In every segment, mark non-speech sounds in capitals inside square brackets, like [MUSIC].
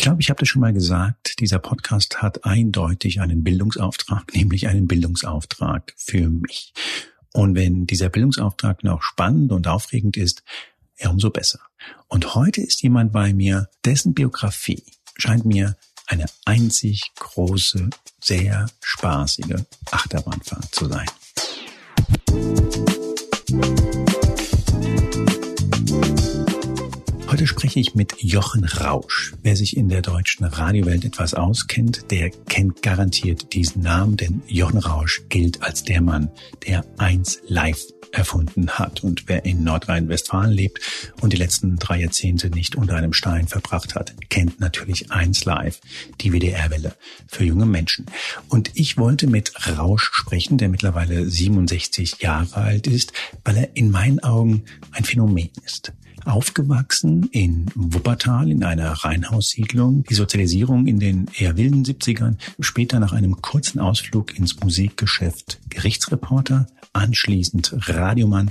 Ich glaube, ich habe das schon mal gesagt, dieser Podcast hat eindeutig einen Bildungsauftrag, [LAUGHS] nämlich einen Bildungsauftrag für mich. Und wenn dieser Bildungsauftrag noch spannend und aufregend ist, ja, umso besser. Und heute ist jemand bei mir, dessen Biografie scheint mir eine einzig große, sehr spaßige Achterbahnfahrt zu sein. Heute spreche ich mit Jochen Rausch. Wer sich in der deutschen Radiowelt etwas auskennt, der kennt garantiert diesen Namen, denn Jochen Rausch gilt als der Mann, der eins live erfunden hat. Und wer in Nordrhein-Westfalen lebt und die letzten drei Jahrzehnte nicht unter einem Stein verbracht hat, kennt natürlich eins live, die WDR-Welle für junge Menschen. Und ich wollte mit Rausch sprechen, der mittlerweile 67 Jahre alt ist, weil er in meinen Augen ein Phänomen ist. Aufgewachsen in Wuppertal in einer Reihenhaussiedlung. Die Sozialisierung in den eher wilden 70ern. Später nach einem kurzen Ausflug ins Musikgeschäft Gerichtsreporter. Anschließend Radiomann,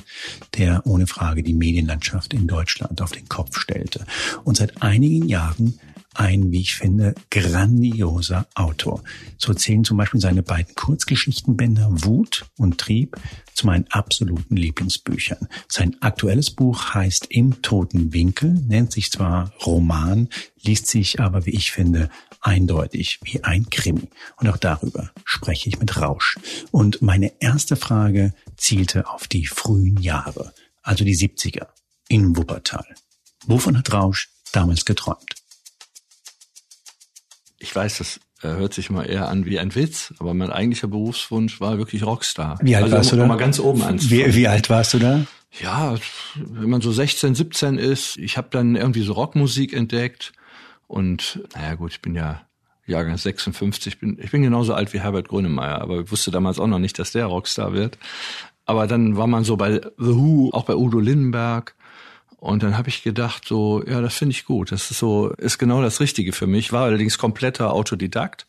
der ohne Frage die Medienlandschaft in Deutschland auf den Kopf stellte. Und seit einigen Jahren ein, wie ich finde, grandioser Autor. So zählen zum Beispiel seine beiden Kurzgeschichtenbänder Wut und Trieb zu meinen absoluten Lieblingsbüchern. Sein aktuelles Buch heißt Im toten Winkel, nennt sich zwar Roman, liest sich aber, wie ich finde, eindeutig wie ein Krimi. Und auch darüber spreche ich mit Rausch. Und meine erste Frage zielte auf die frühen Jahre, also die 70er in Wuppertal. Wovon hat Rausch damals geträumt? Ich weiß, das äh, hört sich mal eher an wie ein Witz, aber mein eigentlicher Berufswunsch war wirklich Rockstar. Wie alt also, warst du da? Mal ganz oben ans. Wie, wie alt warst du da? Ja, wenn man so 16, 17 ist, ich habe dann irgendwie so Rockmusik entdeckt und naja gut, ich bin ja Jahrgang 56, bin, ich bin genauso alt wie Herbert Grönemeyer, aber ich wusste damals auch noch nicht, dass der Rockstar wird. Aber dann war man so bei The Who, auch bei Udo Lindenberg und dann habe ich gedacht, so, ja, das finde ich gut. Das ist so, ist genau das Richtige für mich. War allerdings kompletter Autodidakt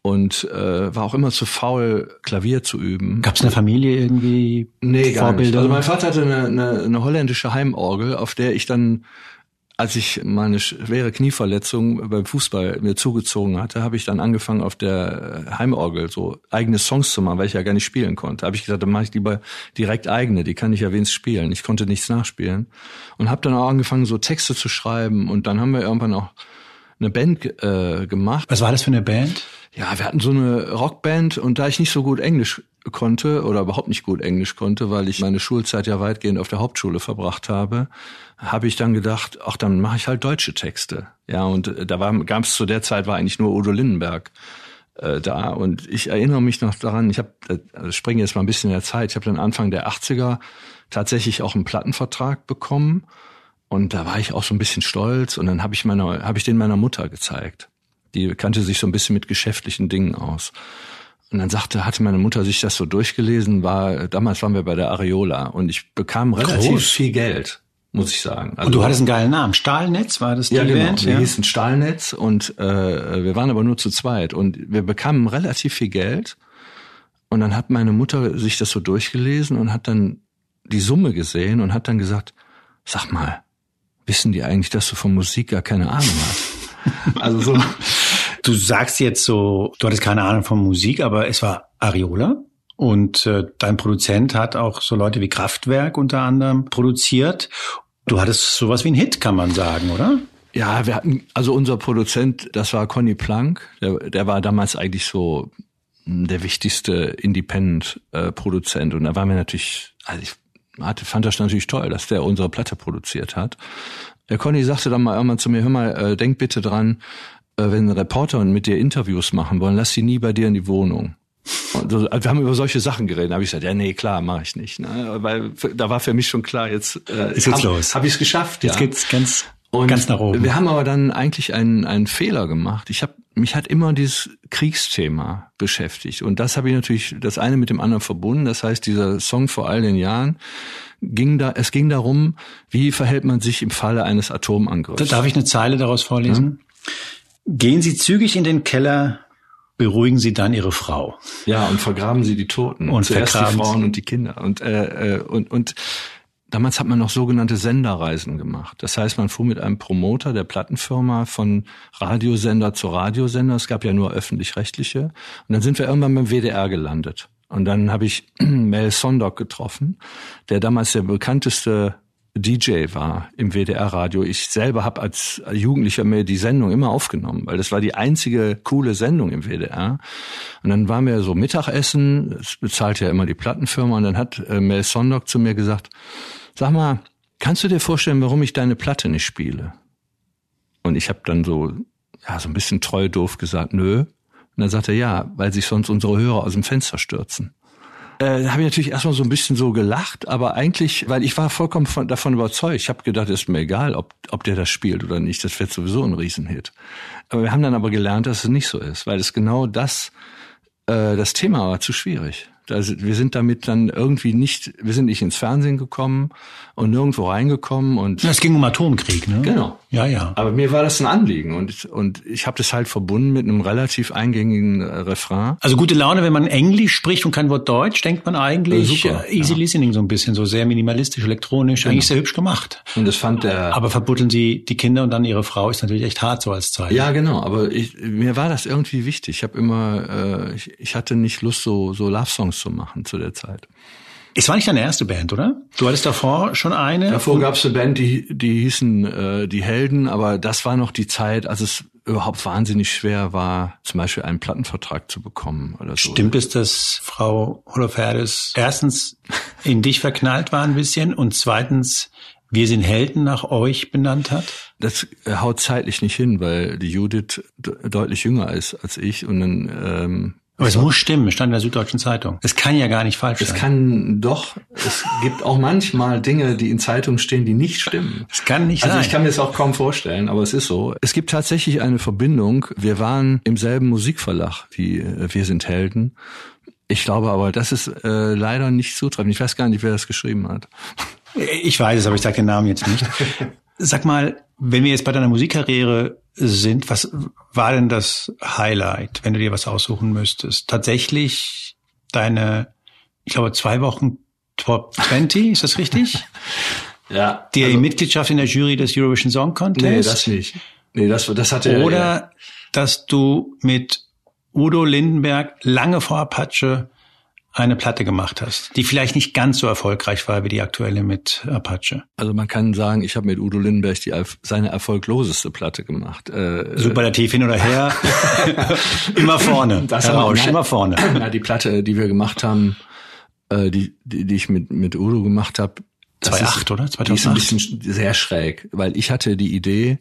und äh, war auch immer zu faul, Klavier zu üben. Gab es eine Familie irgendwie? Nee, gar Vorbilder? nicht. Also mein Vater hatte eine, eine, eine holländische Heimorgel, auf der ich dann als ich meine schwere Knieverletzung beim Fußball mir zugezogen hatte, habe ich dann angefangen auf der Heimorgel so eigene Songs zu machen, weil ich ja gar nicht spielen konnte. Habe ich gesagt, dann mache ich lieber direkt eigene, die kann ich ja wenigstens spielen. Ich konnte nichts nachspielen und habe dann auch angefangen so Texte zu schreiben und dann haben wir irgendwann auch eine Band äh, gemacht. Was war das für eine Band? Ja, wir hatten so eine Rockband und da ich nicht so gut Englisch konnte oder überhaupt nicht gut Englisch konnte, weil ich meine Schulzeit ja weitgehend auf der Hauptschule verbracht habe, habe ich dann gedacht, ach, dann mache ich halt deutsche Texte. Ja, und äh, da war gab es zu der Zeit war eigentlich nur Udo Lindenberg äh, da und ich erinnere mich noch daran, ich habe äh, also springe jetzt mal ein bisschen in der Zeit, ich habe dann Anfang der 80er tatsächlich auch einen Plattenvertrag bekommen und da war ich auch so ein bisschen stolz und dann habe ich meiner habe ich den meiner Mutter gezeigt. Die kannte sich so ein bisschen mit geschäftlichen Dingen aus. Und dann sagte, hatte meine Mutter sich das so durchgelesen, war, damals waren wir bei der Areola und ich bekam relativ Groß. viel Geld, muss ich sagen. Also, und du hattest einen geilen Namen. Stahlnetz war das die ja, genau. Band? Wir ja, hießen Stahlnetz und äh, wir waren aber nur zu zweit und wir bekamen relativ viel Geld. Und dann hat meine Mutter sich das so durchgelesen und hat dann die Summe gesehen und hat dann gesagt, sag mal, wissen die eigentlich, dass du von Musik gar keine Ahnung hast? [LAUGHS] also so. [LAUGHS] Du sagst jetzt so, du hattest keine Ahnung von Musik, aber es war Ariola. Und äh, dein Produzent hat auch so Leute wie Kraftwerk unter anderem produziert. Du hattest sowas wie einen Hit, kann man sagen, oder? Ja, wir hatten, also unser Produzent, das war Conny Plank, der, der war damals eigentlich so hm, der wichtigste Independent-Produzent. Und da war mir natürlich, also ich hatte, fand das natürlich toll, dass der unsere Platte produziert hat. Der Conny sagte dann mal irgendwann zu mir, hör mal, äh, denk bitte dran, äh, wenn Reporter mit dir Interviews machen wollen, lass sie nie bei dir in die Wohnung. Und so, also wir haben über solche Sachen geredet. Da habe ich gesagt, ja, nee, klar, mache ich nicht. Ne? Weil da war für mich schon klar, jetzt äh, ist jetzt los. Habe ich es geschafft. Jetzt ja. geht's ganz und ganz nach oben. Wir haben aber dann eigentlich einen, einen Fehler gemacht. Ich habe mich hat immer dieses Kriegsthema beschäftigt und das habe ich natürlich das eine mit dem anderen verbunden. Das heißt, dieser Song vor all den Jahren ging da, es ging darum, wie verhält man sich im Falle eines Atomangriffs. Darf ich eine Zeile daraus vorlesen? Ja? Gehen Sie zügig in den Keller, beruhigen Sie dann Ihre Frau. Ja, und vergraben Sie die Toten. Und Zuerst die Frauen und die Kinder. Und, äh, äh, und, und Damals hat man noch sogenannte Senderreisen gemacht. Das heißt, man fuhr mit einem Promoter der Plattenfirma von Radiosender zu Radiosender. Es gab ja nur öffentlich-rechtliche. Und dann sind wir irgendwann beim WDR gelandet. Und dann habe ich [CLEARS THROAT] Mel Sondok getroffen, der damals der bekannteste DJ war im WDR-Radio. Ich selber habe als Jugendlicher mir die Sendung immer aufgenommen, weil das war die einzige coole Sendung im WDR. Und dann waren wir so Mittagessen, das bezahlte ja immer die Plattenfirma, und dann hat äh, Mel Sondok zu mir gesagt, sag mal, kannst du dir vorstellen, warum ich deine Platte nicht spiele? Und ich habe dann so, ja, so ein bisschen treu doof gesagt, nö. Und dann sagte er, ja, weil sich sonst unsere Hörer aus dem Fenster stürzen. Äh, habe ich natürlich erstmal so ein bisschen so gelacht, aber eigentlich, weil ich war vollkommen von, davon überzeugt. Ich habe gedacht, ist mir egal, ob, ob der das spielt oder nicht. Das wird sowieso ein Riesenhit. Aber wir haben dann aber gelernt, dass es nicht so ist, weil es genau das, äh, das Thema war zu schwierig. Also wir sind damit dann irgendwie nicht, wir sind nicht ins Fernsehen gekommen und nirgendwo reingekommen und. Es ging um Atomkrieg, ne? Genau. Ja, ja. Aber mir war das ein Anliegen und und ich habe das halt verbunden mit einem relativ eingängigen äh, Refrain. Also gute Laune, wenn man Englisch spricht und kein Wort Deutsch, denkt man eigentlich Super, äh, easy ja. listening so ein bisschen, so sehr minimalistisch, elektronisch, Genau. eigentlich sehr hübsch gemacht. Und das fand der. Aber verbuddeln sie die Kinder und dann ihre Frau ist natürlich echt hart so als Zeichen. ja, genau. Aber ich, mir war das irgendwie wichtig. Ich habe immer, äh, ich, ich hatte nicht Lust, so so Love Songs zu machen zu der Zeit. Es war nicht deine erste Band, oder? Du hattest davor schon eine. Davor gab es eine Band, die, die hießen äh, Die Helden, aber das war noch die Zeit, als es überhaupt wahnsinnig schwer war, zum Beispiel einen Plattenvertrag zu bekommen oder so. Stimmt es, dass Frau Holofernes erstens [LAUGHS] in dich verknallt war ein bisschen und zweitens wir sind Helden nach euch benannt hat? Das äh, haut zeitlich nicht hin, weil die Judith de deutlich jünger ist als ich und dann ähm, Aber es muss stimmen, es stand in der Süddeutschen Zeitung. Es kann ja gar nicht falsch es sein. kann doch, es gibt auch manchmal Dinge, die in Zeitungen stehen, die nicht stimmen. Es kann nicht Also sein. ich kann mir das auch kaum vorstellen, aber es ist so. Es gibt tatsächlich eine Verbindung. Wir waren im selben Musikverlag wie äh, Wir sind Helden. Ich glaube aber, das ist äh, leider nicht zutreffend. Ich weiß gar nicht, wer das geschrieben hat. Ich weiß es, aber ich sage den Namen jetzt nicht. [LAUGHS] Sag mal, wenn wir jetzt bei deiner Musikkarriere sind, was war denn das Highlight, wenn du dir was aussuchen müsstest? Tatsächlich deine, ich glaube, zwei Wochen Top 20, ist das richtig? [LAUGHS] Ja. Die Mitgliedschaft in der Jury des Eurovision Song Contest? Also nee, das nicht. Nee, das, das hatte er- Oder dass du mit Udo Lindenberg lange vor Apache eine Platte gemacht hast, die vielleicht nicht ganz so erfolgreich war wie die aktuelle mit Apache. Also man kann sagen, ich habe mit Udo Lindenberg die, seine erfolgloseste Platte gemacht. Äh, Superlativ hin oder her. [LAUGHS] [LAUGHS] immer vorne. Das Herr aber- Rausch, nein. immer vorne. Ja, die Platte, die wir gemacht haben, äh, die, die, die ich mit, mit Udo gemacht habe. 2008, oder? Die ist ein 2008? bisschen sehr schräg, weil ich hatte die Idee,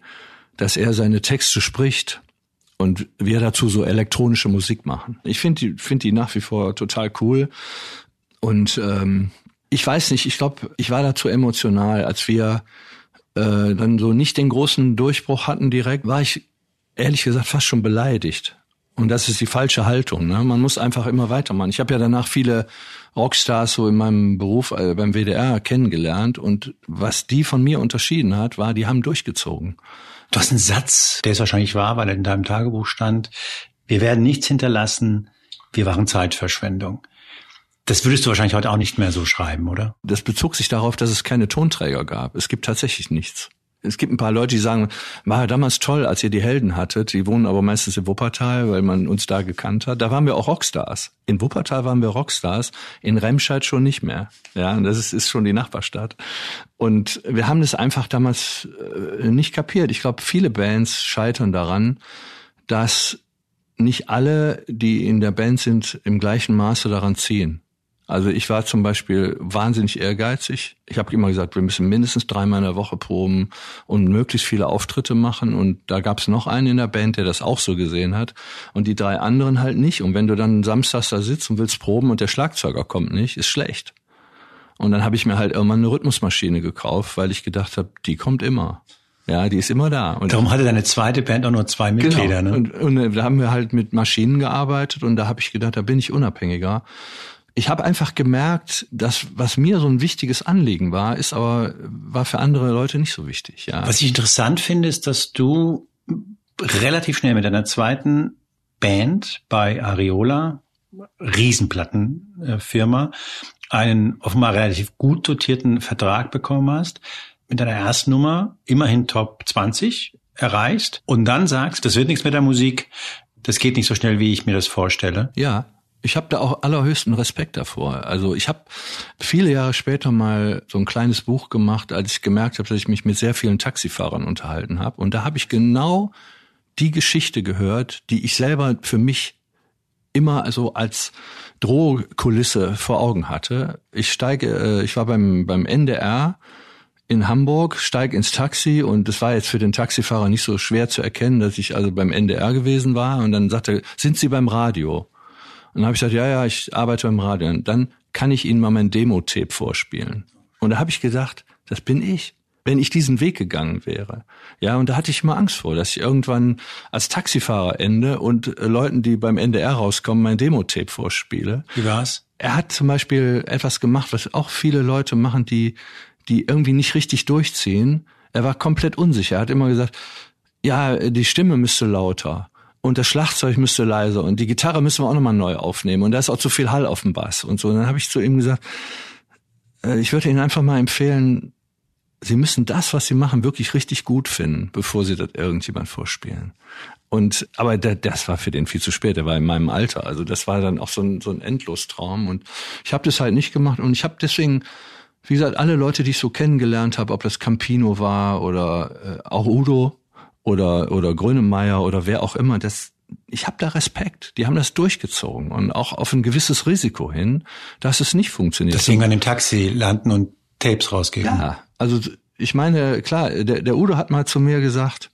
dass er seine Texte spricht und wir dazu so elektronische Musik machen. Ich finde die, finde die nach wie vor total cool. Und ähm, ich weiß nicht, ich glaube, ich war dazu emotional, als wir äh, dann so nicht den großen Durchbruch hatten direkt, war ich ehrlich gesagt fast schon beleidigt. Und das ist die falsche Haltung. Ne? Man muss einfach immer weitermachen. Ich habe ja danach viele Rockstars so in meinem Beruf äh, beim WDR kennengelernt und was die von mir unterschieden hat, war, die haben durchgezogen. Du hast einen Satz, der ist wahrscheinlich wahr, weil er in deinem Tagebuch stand. Wir werden nichts hinterlassen. Wir waren Zeitverschwendung. Das würdest du wahrscheinlich heute auch nicht mehr so schreiben, oder? Das bezog sich darauf, dass es keine Tonträger gab. Es gibt tatsächlich nichts. Es gibt ein paar Leute, die sagen, war ja damals toll, als ihr die Helden hattet. Die wohnen aber meistens in Wuppertal, weil man uns da gekannt hat. Da waren wir auch Rockstars. In Wuppertal waren wir Rockstars, in Remscheid schon nicht mehr. Ja, das ist, ist schon die Nachbarstadt. Und wir haben das einfach damals äh, nicht kapiert. Ich glaube, viele Bands scheitern daran, dass nicht alle, die in der Band sind, im gleichen Maße daran ziehen. Also ich war zum Beispiel wahnsinnig ehrgeizig. Ich habe immer gesagt, wir müssen mindestens dreimal in der Woche proben und möglichst viele Auftritte machen. Und da gab es noch einen in der Band, der das auch so gesehen hat. Und die drei anderen halt nicht. Und wenn du dann samstags da sitzt und willst proben und der Schlagzeuger kommt nicht, ist schlecht. Und dann habe ich mir halt irgendwann eine Rhythmusmaschine gekauft, weil ich gedacht habe, die kommt immer. Ja, die ist immer da. Und Darum hatte deine zweite Band auch nur zwei Mitglieder. Genau. Ne? Und, und da haben wir halt mit Maschinen gearbeitet und da habe ich gedacht, da bin ich unabhängiger. Ich habe einfach gemerkt, dass was mir so ein wichtiges Anliegen war, ist aber war für andere Leute nicht so wichtig. Ja. Was ich interessant finde, ist, dass du relativ schnell mit deiner zweiten Band bei Areola, Riesenplattenfirma, einen offenbar relativ gut dotierten Vertrag bekommen hast, mit deiner ersten Nummer immerhin Top 20 erreichst und dann sagst, das wird nichts mit der Musik, das geht nicht so schnell, wie ich mir das vorstelle. Ja, ich habe da auch allerhöchsten Respekt davor. Also ich habe viele Jahre später mal so ein kleines Buch gemacht, als ich gemerkt habe, dass ich mich mit sehr vielen Taxifahrern unterhalten habe. Und da habe ich genau die Geschichte gehört, die ich selber für mich immer also als Drohkulisse vor Augen hatte. Ich steige, äh, ich war beim beim NDR in Hamburg, steige ins Taxi und es war jetzt für den Taxifahrer nicht so schwer zu erkennen, dass ich also beim NDR gewesen war. Und dann sagte er, sind Sie beim Radio? Und dann habe ich gesagt, ja, ja, ich arbeite beim Radio. Und dann kann ich Ihnen mal mein Demo-Tape vorspielen. Und da habe ich gedacht, das bin ich wenn ich diesen Weg gegangen wäre. Ja, und da hatte ich immer Angst vor, dass ich irgendwann als Taxifahrer ende und äh, Leuten, die beim NDR rauskommen, mein Demo-Tape vorspiele. Wie war's? Er hat zum Beispiel etwas gemacht, was auch viele Leute machen, die, die irgendwie nicht richtig durchziehen. Er war komplett unsicher. Er hat immer gesagt, ja, die Stimme müsste lauter und das Schlagzeug müsste leiser und die Gitarre müssen wir auch nochmal neu aufnehmen und da ist auch zu viel Hall auf dem Bass und so. Und dann habe ich zu ihm gesagt, äh, ich würde Ihnen einfach mal empfehlen, Sie müssen das, was Sie machen, wirklich richtig gut finden, bevor Sie das irgendjemand vorspielen. Und aber der, das war für den viel zu spät. Der war in meinem Alter. Also das war dann auch so ein, so ein Endlostraum. Und ich habe das halt nicht gemacht. Und ich habe deswegen, wie gesagt, alle Leute, die ich so kennengelernt habe, ob das Campino war oder äh, auch Udo oder oder Grönemeyer oder wer auch immer, das ich habe da Respekt. Die haben das durchgezogen und auch auf ein gewisses Risiko hin, dass es nicht funktioniert. Deswegen an dem Taxi landen und Tapes rausgeben. Ja, also ich meine, klar, der, der Udo hat mal zu mir gesagt,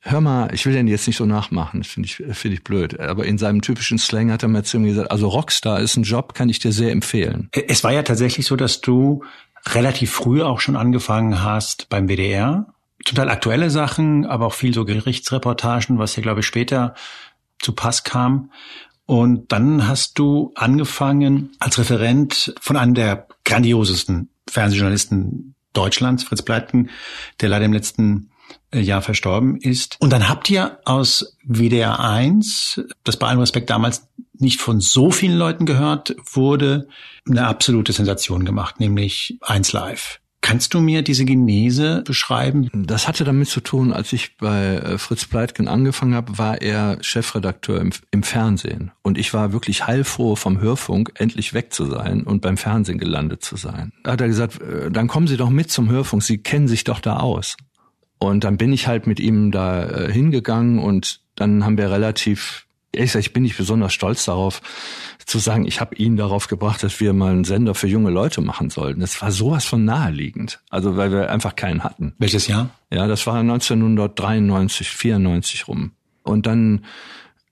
hör mal, ich will den jetzt nicht so nachmachen, finde ich, finde ich blöd. Aber in seinem typischen Slang hat er mir zu mir gesagt, also Rockstar ist ein Job, kann ich dir sehr empfehlen. Es war ja tatsächlich so, dass du relativ früh auch schon angefangen hast beim WDR. Teil aktuelle Sachen, aber auch viel so Gerichtsreportagen, was hier, glaube ich, später zu Pass kam. Und dann hast du angefangen als Referent von einem der grandiosesten Fernsehjournalisten Deutschlands, Fritz Pleitgen, der leider im letzten äh, Jahr verstorben ist. Und dann habt ihr aus WDR 1, das bei allem Respekt damals nicht von so vielen Leuten gehört wurde, eine absolute Sensation gemacht, nämlich 1 Live. Kannst du mir diese Genese beschreiben? Das hatte damit zu tun, als ich bei äh, Fritz Pleitgen angefangen habe, war er Chefredakteur im, im, Fernsehen. Und ich war wirklich heilfroh vom Hörfunk, endlich weg zu sein und beim Fernsehen gelandet zu sein. Da hat er gesagt, äh, dann kommen Sie doch mit zum Hörfunk, Sie kennen sich doch da aus. Und dann bin ich halt mit ihm da äh, hingegangen und dann haben wir relativ ehrlich gesagt, ich bin nicht besonders stolz darauf, zu sagen, ich habe ihn darauf gebracht, dass wir mal einen Sender für junge Leute machen sollten. Das war sowas von naheliegend. Also weil wir einfach keinen hatten. Welches Jahr? Ja, das war 1993, 94 rum. Und dann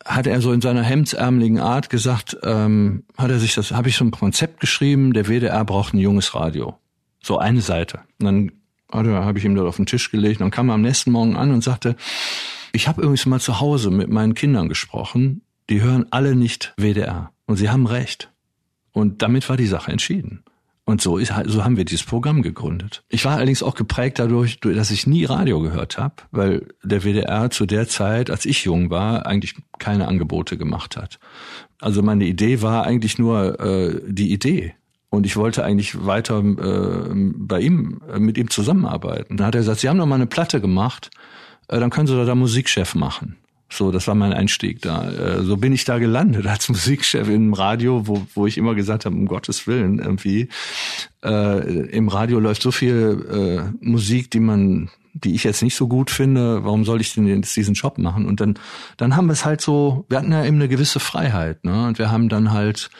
hat er so in seiner hemdsärmeligen Art gesagt, ähm, hat er sich das, habe ich so ein Konzept geschrieben, der WDR braucht ein junges Radio. So eine Seite. Und dann habe ich ihm dort auf den Tisch gelegt. Und dann kam er am nächsten Morgen an und sagte, ich habe übrigens mal zu Hause mit meinen Kindern gesprochen. Die hören alle nicht WDR. Und sie haben recht. Und damit war die Sache entschieden. Und so ist so haben wir dieses Programm gegründet. Ich war allerdings auch geprägt dadurch, dass ich nie Radio gehört habe, weil der WDR zu der Zeit, als ich jung war, eigentlich keine Angebote gemacht hat. Also meine Idee war eigentlich nur äh, die Idee. Und ich wollte eigentlich weiter äh, bei ihm, mit ihm zusammenarbeiten. Dann hat er gesagt, Sie haben noch mal eine Platte gemacht dann können Sie da, da Musikchef machen. So, das war mein Einstieg da. Äh, so bin ich da gelandet [LAUGHS] als Musikchef im Radio, wo, wo ich immer gesagt habe, um Gottes Willen, irgendwie. Äh, Im Radio läuft so viel äh, Musik, die man, die ich jetzt nicht so gut finde. Warum soll ich denn jetzt diesen Job machen? Und dann, dann haben wir es halt so, wir hatten ja eben eine gewisse Freiheit, ne? Und wir haben dann halt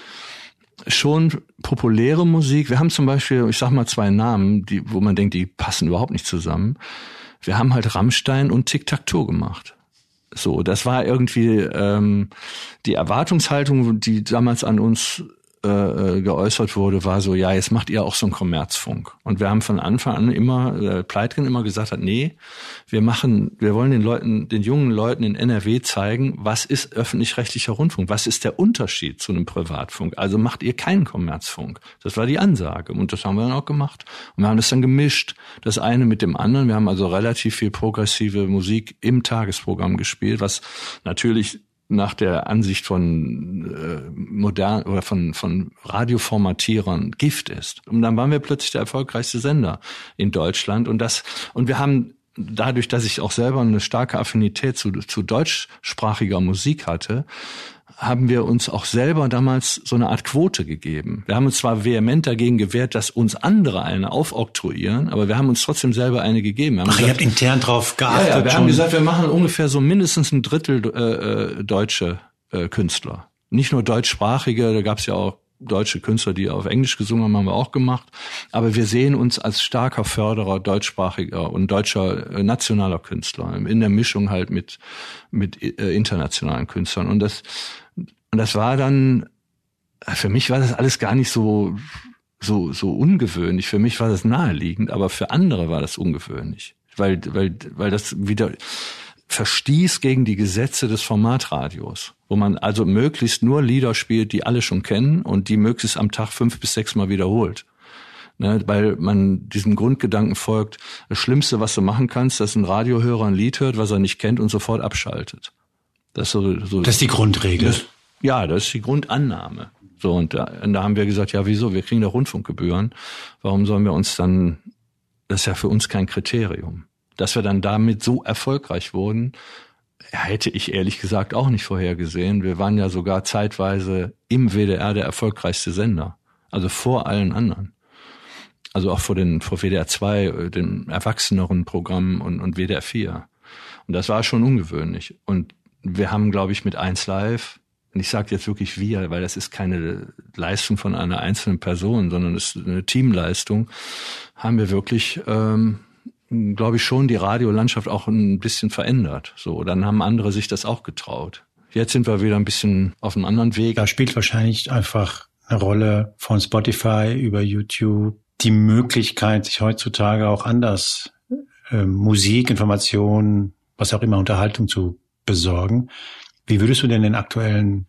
schon populäre Musik. Wir haben zum Beispiel, ich sag mal zwei Namen, die, wo man denkt, die passen überhaupt nicht zusammen wir haben halt Rammstein und Tic-Tac-Toe gemacht. So, das war irgendwie ähm, die Erwartungshaltung, die damals an uns äh, äh, geäußert wurde, war so, ja, jetzt macht ihr auch so einen Kommerzfunk. Und wir haben von Anfang an immer, äh, Pleitgen immer gesagt hat, nee, wir machen, wir wollen den Leuten, den jungen Leuten in NRW zeigen, was ist öffentlich-rechtlicher Rundfunk, was ist der Unterschied zu einem Privatfunk. Also macht ihr keinen Kommerzfunk. Das war die Ansage und das haben wir dann auch gemacht. Und wir haben das dann gemischt, das eine mit dem anderen. Wir haben also relativ viel progressive Musik im Tagesprogramm gespielt, was natürlich nach der Ansicht von äh, modern oder von von Radioformatierern Gift ist. Und dann waren wir plötzlich der erfolgreichste Sender in Deutschland und das und wir haben dadurch, dass ich auch selber eine starke Affinität zu, zu deutschsprachiger Musik hatte, haben wir uns auch selber damals so eine Art Quote gegeben. Wir haben uns zwar vehement dagegen gewehrt, dass uns andere eine aufoktroyieren, aber wir haben uns trotzdem selber eine gegeben. Ach, gesagt, ihr habt intern drauf geachtet. Ja, ja wir schon. haben gesagt, wir machen ungefähr so mindestens ein Drittel äh, äh, deutsche äh, Künstler. Nicht nur deutschsprachige, da gab es ja auch deutsche Künstler, die auf Englisch gesungen haben, haben wir auch gemacht. Aber wir sehen uns als starker Förderer deutschsprachiger und deutscher äh, nationaler Künstler in der Mischung halt mit mit äh, internationalen Künstlern. Und das und das war dann für mich war das alles gar nicht so so so ungewöhnlich. Für mich war das naheliegend, aber für andere war das ungewöhnlich, weil weil weil das wieder verstieß gegen die Gesetze des Formatradios, wo man also möglichst nur Lieder spielt, die alle schon kennen und die möglichst am Tag fünf bis sechs Mal wiederholt. Ne, weil man diesem Grundgedanken folgt, das Schlimmste, was du machen kannst, dass ein Radiohörer ein Lied hört, was er nicht kennt und sofort abschaltet. Das ist, so, so das ist die Grundregel. Das, ja, das ist die Grundannahme. So, und da, und da haben wir gesagt, ja, wieso? Wir kriegen da Rundfunkgebühren. Warum sollen wir uns dann, das ist ja für uns kein Kriterium dass wir dann damit so erfolgreich wurden, hätte ich ehrlich gesagt auch nicht vorhergesehen. Wir waren ja sogar zeitweise im WDR der erfolgreichste Sender. Also vor allen anderen. Also auch vor den, vor WDR 2, dem erwachseneren Programm und, und WDR 4. Und das war schon ungewöhnlich. Und wir haben, glaube ich, mit 1 Live, und ich sage jetzt wirklich wir, weil das ist keine Leistung von einer einzelnen Person, sondern es ist eine Teamleistung, haben wir wirklich ähm, glaube ich, schon die Radiolandschaft auch ein bisschen verändert. So, dann haben andere sich das auch getraut. Jetzt sind wir wieder ein bisschen auf einem anderen Weg. Da spielt wahrscheinlich einfach eine Rolle von Spotify über YouTube die Möglichkeit, sich heutzutage auch anders äh, Musik, Informationen, was auch immer, Unterhaltung zu besorgen. Wie würdest du denn den aktuellen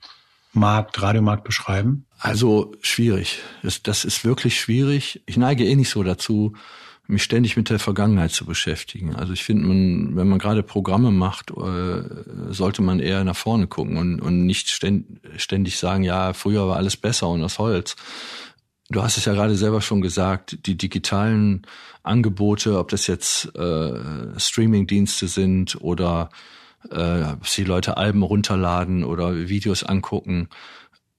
Markt, Radiomarkt beschreiben? Also schwierig. Das, das ist wirklich schwierig. Ich neige eh nicht so dazu, mich ständig mit der Vergangenheit zu beschäftigen. Also ich finde, man, wenn man gerade Programme macht, äh, sollte man eher nach vorne gucken und, und nicht ständig sagen, ja, früher war alles besser und das Holz. Du hast es ja gerade selber schon gesagt, die digitalen Angebote, ob das jetzt äh, Streaming-Dienste sind oder äh, ob die Leute Alben runterladen oder Videos angucken,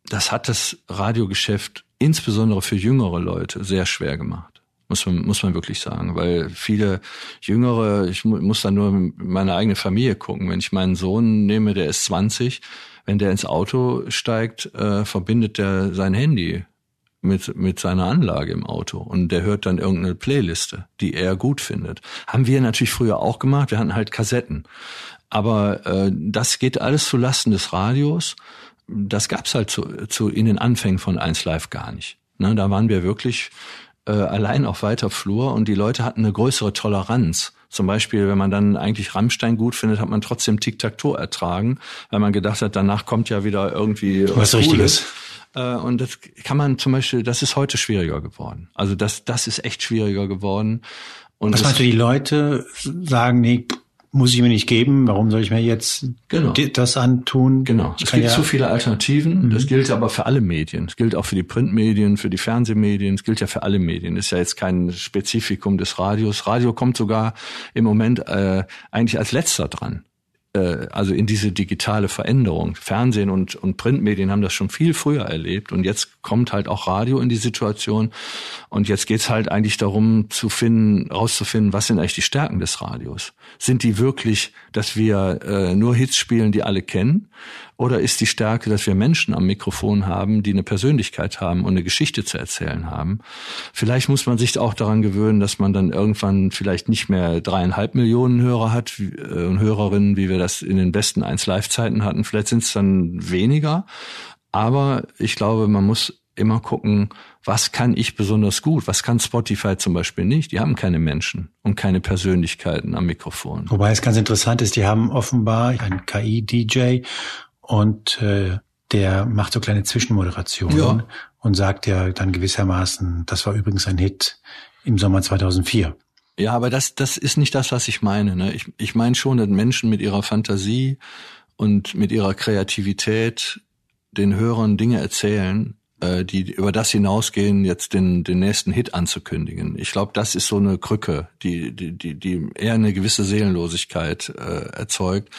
das hat das Radiogeschäft insbesondere für jüngere Leute sehr schwer gemacht muss man, muss man wirklich sagen, weil viele Jüngere, ich muss da nur meine eigene Familie gucken. Wenn ich meinen Sohn nehme, der ist 20, wenn der ins Auto steigt, äh, verbindet der sein Handy mit, mit seiner Anlage im Auto und der hört dann irgendeine Playliste, die er gut findet. Haben wir natürlich früher auch gemacht, wir hatten halt Kassetten. Aber äh, das geht alles zu Lasten des Radios. Das gab's halt zu, zu in den Anfängen von 1 Live gar nicht. Ne, da waren wir wirklich äh, allein auf weiter Flur und die Leute hatten eine größere Toleranz. Zum Beispiel, wenn man dann eigentlich Rammstein gut findet, hat man trotzdem Tic-Tac-Toe ertragen, weil man gedacht hat, danach kommt ja wieder irgendwie was Richtiges. Äh, und das kann man zum Beispiel, das ist heute schwieriger geworden. Also das, das ist echt schwieriger geworden. Und was meinst du, die Leute sagen, nee, muss ich mir nicht geben. Warum soll ich mir jetzt genau. das antun? Genau. es gibt ja zu viele Alternativen. Mhm. Das gilt aber für alle Medien. Es gilt auch für die Printmedien, für die Fernsehmedien. Es gilt ja für alle Medien. Ist ja jetzt kein Spezifikum des Radios. Radio kommt sogar im Moment äh, eigentlich als letzter dran äh, also in diese digitale Veränderung. Fernsehen und, und Printmedien haben das schon viel früher erlebt und jetzt kommt halt auch Radio in die Situation und jetzt geht's halt eigentlich darum zu finden, rauszufinden, was sind eigentlich die Stärken des Radios? Sind die wirklich, dass wir äh, nur Hits spielen, die alle kennen? Oder ist die Stärke, dass wir Menschen am Mikrofon haben, die eine Persönlichkeit haben und eine Geschichte zu erzählen haben? Vielleicht muss man sich auch daran gewöhnen, dass man dann irgendwann vielleicht nicht mehr dreieinhalb Millionen Hörer hat äh, und Hörerinnen, wie wir das in den besten 1 Live-Zeiten hatten. Vielleicht sind es dann weniger. Aber ich glaube, man muss immer gucken, was kann ich besonders gut? Was kann Spotify zum Beispiel nicht? Die haben keine Menschen und keine Persönlichkeiten am Mikrofon. Wobei es ganz interessant ist, die haben offenbar einen KI-DJ und äh, der macht so kleine Zwischenmoderationen ja. und sagt ja dann gewissermaßen, das war übrigens ein Hit im Sommer 2004. Ja, aber das, das ist nicht das, was ich meine. Ne? Ich, ich meine schon, dass Menschen mit ihrer Fantasie und mit ihrer Kreativität den Hörern Dinge erzählen, äh, die über das hinausgehen, jetzt den, den nächsten Hit anzukündigen. Ich glaube, das ist so eine Krücke, die, die, die, die eher eine gewisse Seelenlosigkeit äh, erzeugt.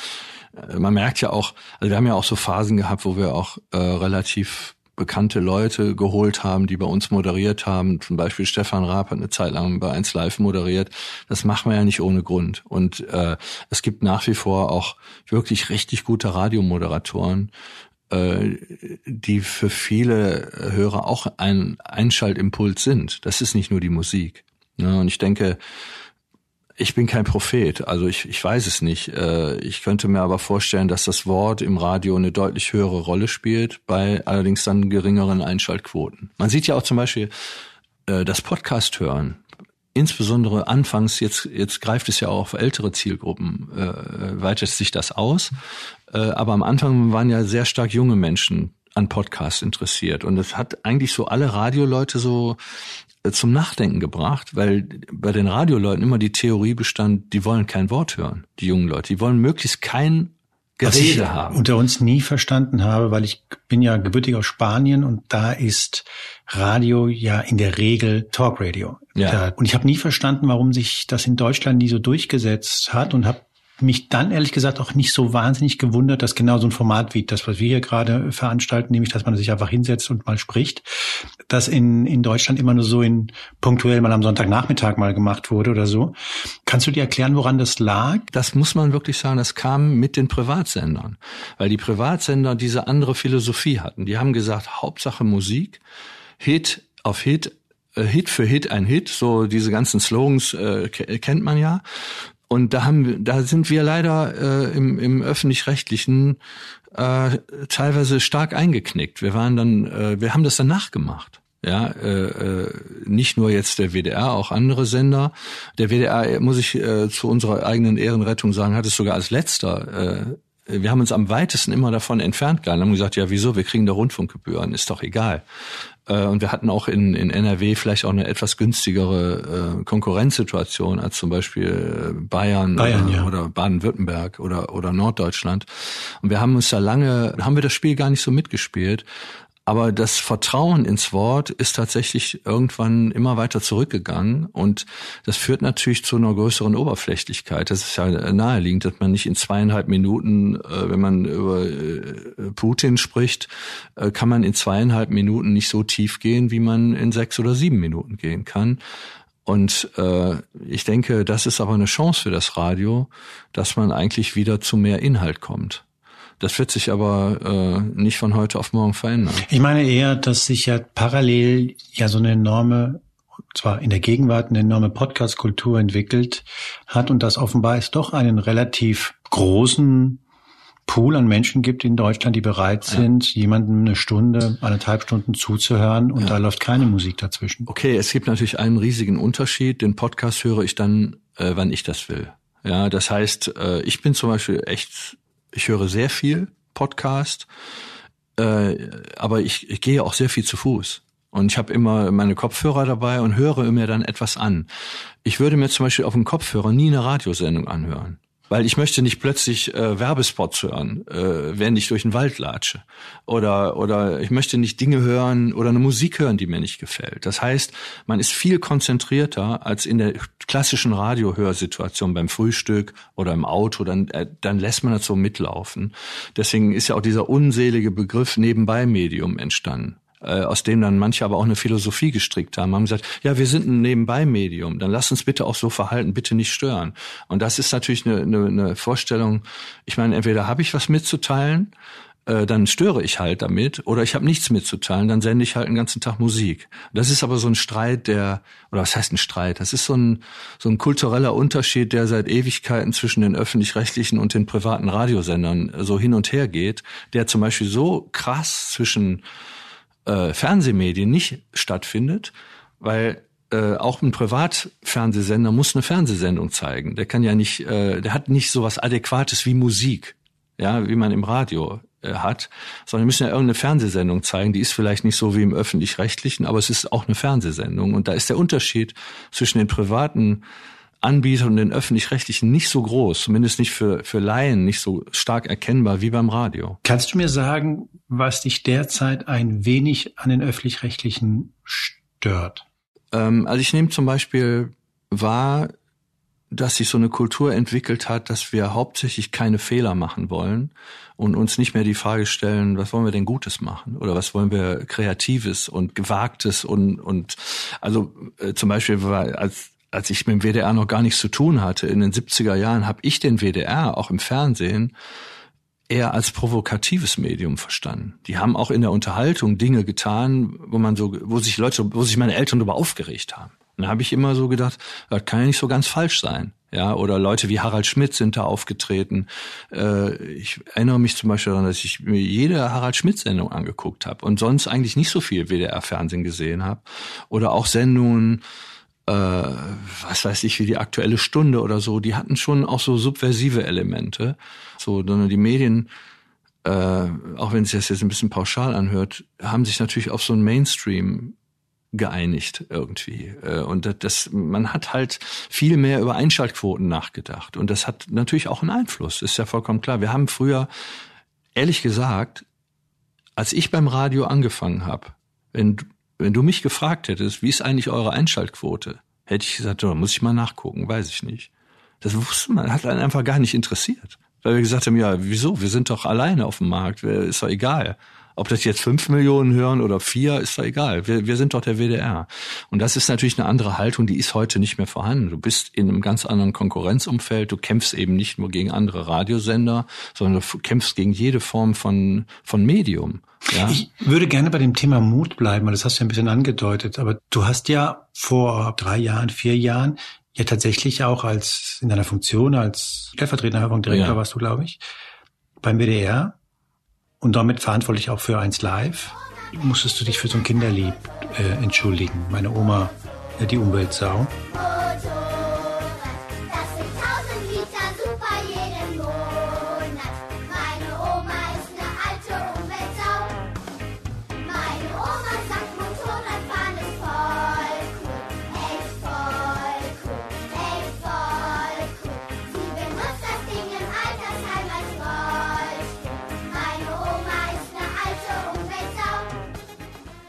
Äh, man merkt ja auch, also wir haben ja auch so Phasen gehabt, wo wir auch äh, relativ bekannte Leute geholt haben, die bei uns moderiert haben. Zum Beispiel Stefan Raab hat eine Zeit lang bei 1 Live moderiert. Das machen wir ja nicht ohne Grund. Und äh, es gibt nach wie vor auch wirklich richtig gute Radiomoderatoren, die für viele Hörer auch ein Einschaltimpuls sind. Das ist nicht nur die Musik. Und ich denke, ich bin kein Prophet, also ich, ich weiß es nicht. Äh, ich könnte mir aber vorstellen, dass das Wort im Radio eine deutlich höhere Rolle spielt, bei allerdings dann geringeren Einschaltquoten. Man sieht ja auch zum Beispiel äh, das Podcast hören. Insbesondere anfangs, jetzt, jetzt greift es ja auch auf ältere Zielgruppen, äh, weitet sich das aus. Äh, aber am Anfang waren ja sehr stark junge Menschen an Podcasts interessiert. Und es hat eigentlich so alle Radioleute so äh, zum Nachdenken gebracht, weil bei den Radioleuten immer die Theorie bestand, die wollen kein Wort hören, die jungen Leute. Die wollen möglichst kein Gerede Was ich haben. unter uns nie verstanden habe, weil ich bin ja gebürtig aus Spanien und da ist Radio ja in der Regel Talkradio. Ja. Und ich habe nie verstanden, warum sich das in Deutschland nie so durchgesetzt hat und habe mich dann ehrlich gesagt auch nicht so wahnsinnig gewundert, dass genau so ein Format wie das, was wir hier gerade veranstalten, nämlich dass man sich einfach hinsetzt und mal spricht, das in, in Deutschland immer nur so in punktuell mal am Sonntagnachmittag mal gemacht wurde oder so. Kannst du dir erklären, woran das lag? Das muss man wirklich sagen, das kam mit den Privatsendern, weil die Privatsender diese andere Philosophie hatten. Die haben gesagt, Hauptsache Musik, Hit auf Hit, äh, Hit für Hit ein Hit, so diese ganzen Slogans äh, kennt man ja. Und da haben, da sind wir leider äh, im, im öffentlich-rechtlichen äh, teilweise stark eingeknickt. Wir waren dann, äh, wir haben das dann nachgemacht. Ja, äh, äh, nicht nur jetzt der WDR, auch andere Sender. Der WDR, muss ich äh, zu unserer eigenen Ehrenrettung sagen, hat es sogar als letzter äh, wir haben uns am weitesten immer davon entfernt gehalten, haben gesagt, ja wieso, wir kriegen da Rundfunkgebühren, ist doch egal. Äh, und wir hatten auch in, in NRW vielleicht auch eine etwas günstigere äh, Konkurrenzsituation als zum Beispiel äh, Bayern, Bayern oder, ja. oder Baden-Württemberg oder, oder Norddeutschland. Und wir haben uns da lange, haben wir das Spiel gar nicht so mitgespielt. Aber das Vertrauen ins Wort ist tatsächlich irgendwann immer weiter zurückgegangen und das führt natürlich zu einer größeren Oberflächlichkeit. Das ist ja naheliegend, dass man nicht in zweieinhalb Minuten, äh, wenn man über äh, Putin spricht, äh, kann man in zweieinhalb Minuten nicht so tief gehen, wie man in sechs oder sieben Minuten gehen kann. Und ich denke, das ist aber eine Chance für das Radio, dass man eigentlich wieder zu mehr Inhalt kommt. Das wird sich aber äh, nicht von heute auf morgen verändern. Ich meine eher, dass sich ja parallel ja so eine enorme zwar in der Gegenwart eine enorme Podcast-Kultur entwickelt hat und dass offenbar es doch einen relativ großen Pool an Menschen gibt in Deutschland, die bereit sind, ja. jemandem eine Stunde, eineinhalb Stunden zuzuhören und ja. da läuft keine Musik dazwischen. Okay, es gibt natürlich einen riesigen Unterschied. Den Podcast höre ich dann, äh, wann ich das will. Ja, das heißt, äh, ich bin zum Beispiel echt ich höre sehr viel Podcast, äh, aber ich, ich gehe auch sehr viel zu Fuß. Und ich habe immer meine Kopfhörer dabei und höre mir dann etwas an. Ich würde mir zum Beispiel auf dem Kopfhörer nie eine Radiosendung anhören weil ich möchte nicht plötzlich äh, Werbespots hören, äh, während ich durch den Wald latsche. Oder, oder ich möchte nicht Dinge hören oder eine Musik hören, die mir nicht gefällt. Das heißt, man ist viel konzentrierter als in der klassischen Radiohörsituation beim Frühstück oder im Auto. Dann, äh, dann lässt man das so mitlaufen. Deswegen ist ja auch dieser unselige Begriff Nebenbei-Medium entstanden aus dem dann manche aber auch eine Philosophie gestrickt haben, haben gesagt, ja, wir sind ein Nebenbei-Medium, dann lass uns bitte auch so verhalten, bitte nicht stören. Und das ist natürlich eine, eine, eine Vorstellung, ich meine, entweder habe ich was mitzuteilen, äh, dann störe ich halt damit, oder ich habe nichts mitzuteilen, dann sende ich halt den ganzen Tag Musik. Das ist aber so ein Streit, der, oder was heißt ein Streit? Das ist so ein, so ein kultureller Unterschied, der seit Ewigkeiten zwischen den öffentlich-rechtlichen und den privaten Radiosendern so hin und her geht, der zum Beispiel so krass zwischen äh, Fernsehmedien nicht stattfindet, weil äh, auch ein Privatfernsehsender muss eine Fernsehsendung zeigen. Der kann ja nicht, äh, der hat nicht so was Adäquates wie Musik, ja, wie man im Radio äh, hat, sondern wir müssen ja irgendeine Fernsehsendung zeigen. Die ist vielleicht nicht so wie im öffentlich-rechtlichen, aber es ist auch eine Fernsehsendung. Und da ist der Unterschied zwischen den privaten Anbieter und den öffentlich-rechtlichen nicht so groß, zumindest nicht für, für Laien, nicht so stark erkennbar wie beim Radio. Kannst du mir sagen, was dich derzeit ein wenig an den öffentlich-rechtlichen stört? Ähm, also ich nehme zum Beispiel wahr, dass sich so eine Kultur entwickelt hat, dass wir hauptsächlich keine Fehler machen wollen und uns nicht mehr die Frage stellen, was wollen wir denn Gutes machen oder was wollen wir Kreatives und Gewagtes und und also äh, zum Beispiel als als ich mit dem WDR noch gar nichts zu tun hatte in den 70er Jahren, habe ich den WDR auch im Fernsehen eher als provokatives Medium verstanden. Die haben auch in der Unterhaltung Dinge getan, wo man so, wo sich Leute, wo sich meine Eltern darüber aufgeregt haben. Und da habe ich immer so gedacht, das kann ja nicht so ganz falsch sein. Ja, oder Leute wie Harald Schmidt sind da aufgetreten. Äh, ich erinnere mich zum Beispiel daran, dass ich mir jede Harald Schmidt-Sendung angeguckt habe und sonst eigentlich nicht so viel WDR-Fernsehen gesehen habe. Oder auch Sendungen, äh, was weiß ich, wie die aktuelle Stunde oder so, die hatten schon auch so subversive Elemente. So, die Medien äh, auch wenn sich das jetzt ein bisschen pauschal anhört, haben sich natürlich auf so ein Mainstream geeinigt irgendwie. Äh, und das, man hat halt viel mehr über Einschaltquoten nachgedacht. Und das hat natürlich auch einen Einfluss, ist ja vollkommen klar. Wir haben früher, ehrlich gesagt, als ich beim Radio angefangen habe, wenn, wenn du mich gefragt hättest, wie ist eigentlich eure Einschaltquote, hätte ich gesagt, oh, muss ich mal nachgucken, weiß ich nicht. Das wusste man, hat einen einfach gar nicht interessiert. Weil wir gesagt haben, ja, wieso? Wir sind doch alleine auf dem Markt, ist doch egal. Ob das jetzt fünf Millionen hören oder vier, ist doch egal. Wir, wir sind doch der WDR. Und das ist natürlich eine andere Haltung, die ist heute nicht mehr vorhanden. Du bist in einem ganz anderen Konkurrenzumfeld. Du kämpfst eben nicht nur gegen andere Radiosender, sondern du kämpfst gegen jede Form von, von Medium. Ja? Ich würde gerne bei dem Thema Mut bleiben, weil das hast du ja ein bisschen angedeutet. Aber du hast ja vor drei Jahren, vier Jahren ja tatsächlich auch als in deiner Funktion als stellvertretender Hörfunkdirektor ja. warst du, glaube ich, beim WDR und damit verantwortlich auch für eins Live, musstest du dich für so ein Kinderlied äh, entschuldigen. Meine Oma, äh, die Umweltsau.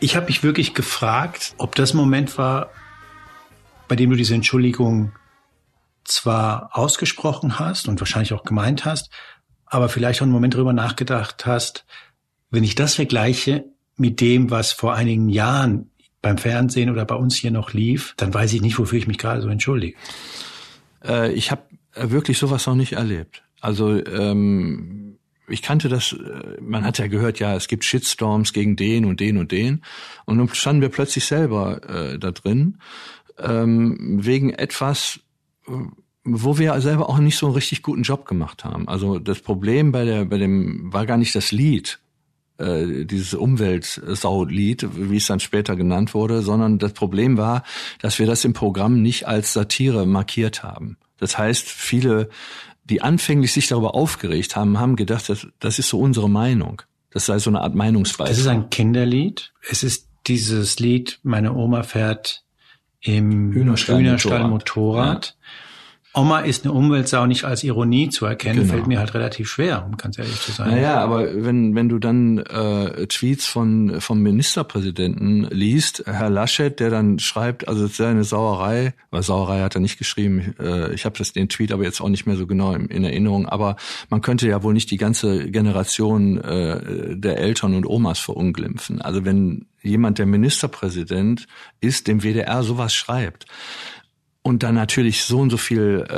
Ich habe mich wirklich gefragt, ob das Moment war, bei dem du diese Entschuldigung zwar ausgesprochen hast und wahrscheinlich auch gemeint hast, aber vielleicht auch einen Moment darüber nachgedacht hast, wenn ich das vergleiche mit dem, was vor einigen Jahren beim Fernsehen oder bei uns hier noch lief, dann weiß ich nicht, wofür ich mich gerade so entschuldige. Äh, ich habe wirklich sowas noch nicht erlebt. Also ähm, ich kannte das, äh, man hat ja gehört, ja, es gibt Shitstorms gegen den und den und den. Und dann standen wir plötzlich selber äh, da drin, ähm, wegen etwas, äh, wo wir selber auch nicht so einen richtig guten Job gemacht haben. Also das Problem bei der, bei dem war gar nicht das Lied, äh, dieses Umweltsau-Lied, wie es dann später genannt wurde, sondern das Problem war, dass wir das im Programm nicht als Satire markiert haben. Das heißt, viele die anfänglich sich darüber aufgeregt haben, haben gedacht, das, das ist so unsere Meinung. Das sei so eine Art Meinungsbeitrag. Es ist ein Kinderlied. Es ist dieses Lied, meine Oma fährt im Hühnerstall, Hühnerstall Motorrad. Ja. Oma ist eine Umweltsau nicht als Ironie zu erkennen, genau. fällt mir halt relativ schwer, um ganz ehrlich zu sein. Naja, aber wenn, wenn du dann äh, Tweets von vom Ministerpräsidenten liest, Herr Laschet, der dann schreibt, also es sei eine Sauerei, weil Sauerei hat er nicht geschrieben, äh, ich habe das den Tweet aber jetzt auch nicht mehr so genau in, in, Erinnerung, aber man könnte ja wohl nicht die ganze Generation äh, der Eltern und Omas verunglimpfen. Also wenn jemand, der Ministerpräsident ist, dem WDR sowas schreibt, und dann natürlich so und so viel äh,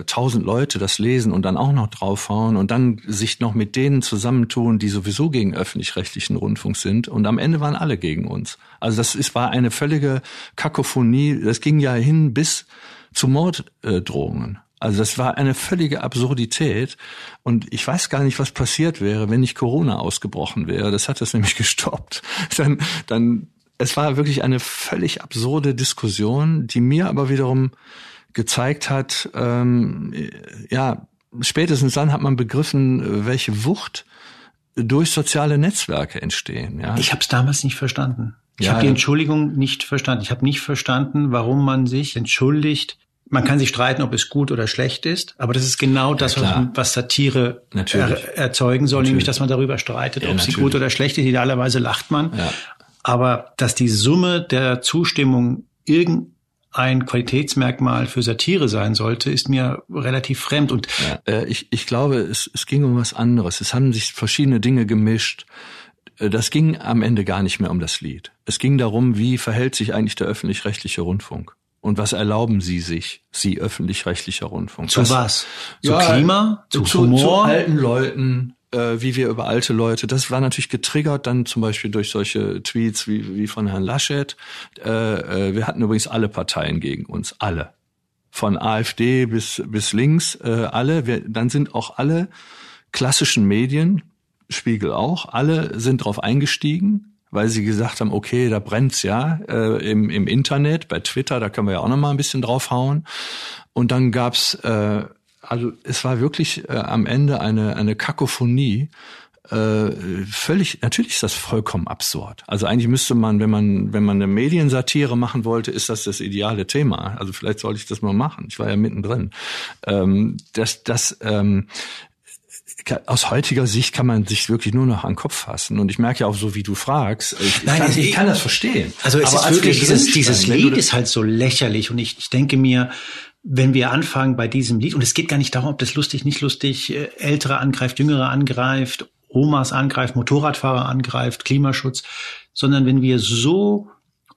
äh, tausend Leute das lesen und dann auch noch draufhauen und dann sich noch mit denen zusammentun, die sowieso gegen öffentlich-rechtlichen Rundfunk sind und am Ende waren alle gegen uns. Also das ist, war eine völlige Kakophonie, das ging ja hin bis zu Morddrohungen. Also das war eine völlige Absurdität und ich weiß gar nicht, was passiert wäre, wenn nicht Corona ausgebrochen wäre. Das hat das nämlich [LAUGHS] gestoppt. Dann, dann es war wirklich eine völlig absurde Diskussion, die mir aber wiederum gezeigt hat, ähm, ja, spätestens dann hat man begriffen, welche Wucht durch soziale Netzwerke entstehen. Ja. Ich habe es damals nicht verstanden. Ich ja, habe die Entschuldigung nicht verstanden. Ich habe nicht verstanden, warum man sich entschuldigt man kann sich streiten, ob es gut oder schlecht ist, aber das ist genau das, was, was, Satire er, erzeugen soll, natürlich. nämlich, dass man darüber streitet, ja, ob natürlich. sie gut oder schlecht ist. Idealerweise lacht man. Aber dass die Summe der Zustimmung irgendein Qualitätsmerkmal für Satire sein sollte, ist mir relativ fremd. Und ja, äh, ich, ich glaube, es, es ging um was anderes. Es haben sich verschiedene Dinge gemischt. Äh, das ging am Ende gar nicht mehr um das Lied. Es ging darum, wie verhält sich eigentlich der öffentlich-rechtliche Rundfunk? Und was erlauben Sie sich, Sie öffentlich-rechtlicher Rundfunk? Zu das, was? Zu ja, Klima? Zu, zu, Humor? Zu alten Leuten, äh, wie wir über alte Leute. Das war natürlich getriggert dann zum Beispiel durch solche Tweets wie, wie von Herrn Laschet. Äh, äh, wir hatten übrigens alle Parteien gegen uns, alle. Von AfD bis, bis links, äh, alle. Wir, dann sind auch alle klassischen Medien, Spiegel auch, alle sind darauf eingestiegen weil sie gesagt haben, okay, da brennt's ja äh, im, im Internet, bei Twitter, da können wir ja auch noch mal ein bisschen draufhauen. Und dann gab's, äh, also es war wirklich äh, am Ende eine eine Kakophonie. Äh, völlig, natürlich ist das vollkommen absurd. Also eigentlich müsste man, wenn man, wenn man eine Mediensatire machen wollte, ist das das ideale Thema. Also vielleicht sollte ich das mal machen. Ich war ja mittendrin. Ähm, das, das, ähm, aus heutiger Sicht kann man sich wirklich nur noch an den Kopf fassen. Und ich merke ja auch so, wie du fragst, ich, Nein, kann, ich kann das verstehen. Also es Aber ist wirklich, dieses, dieses Lied ist halt so lächerlich. Und ich, ich denke mir, wenn wir anfangen bei diesem Lied, und es geht gar nicht darum, ob das lustig, nicht lustig, äh, Ältere angreift, Jüngere angreift, Omas angreift, Motorradfahrer angreift, Klimaschutz, sondern wenn wir so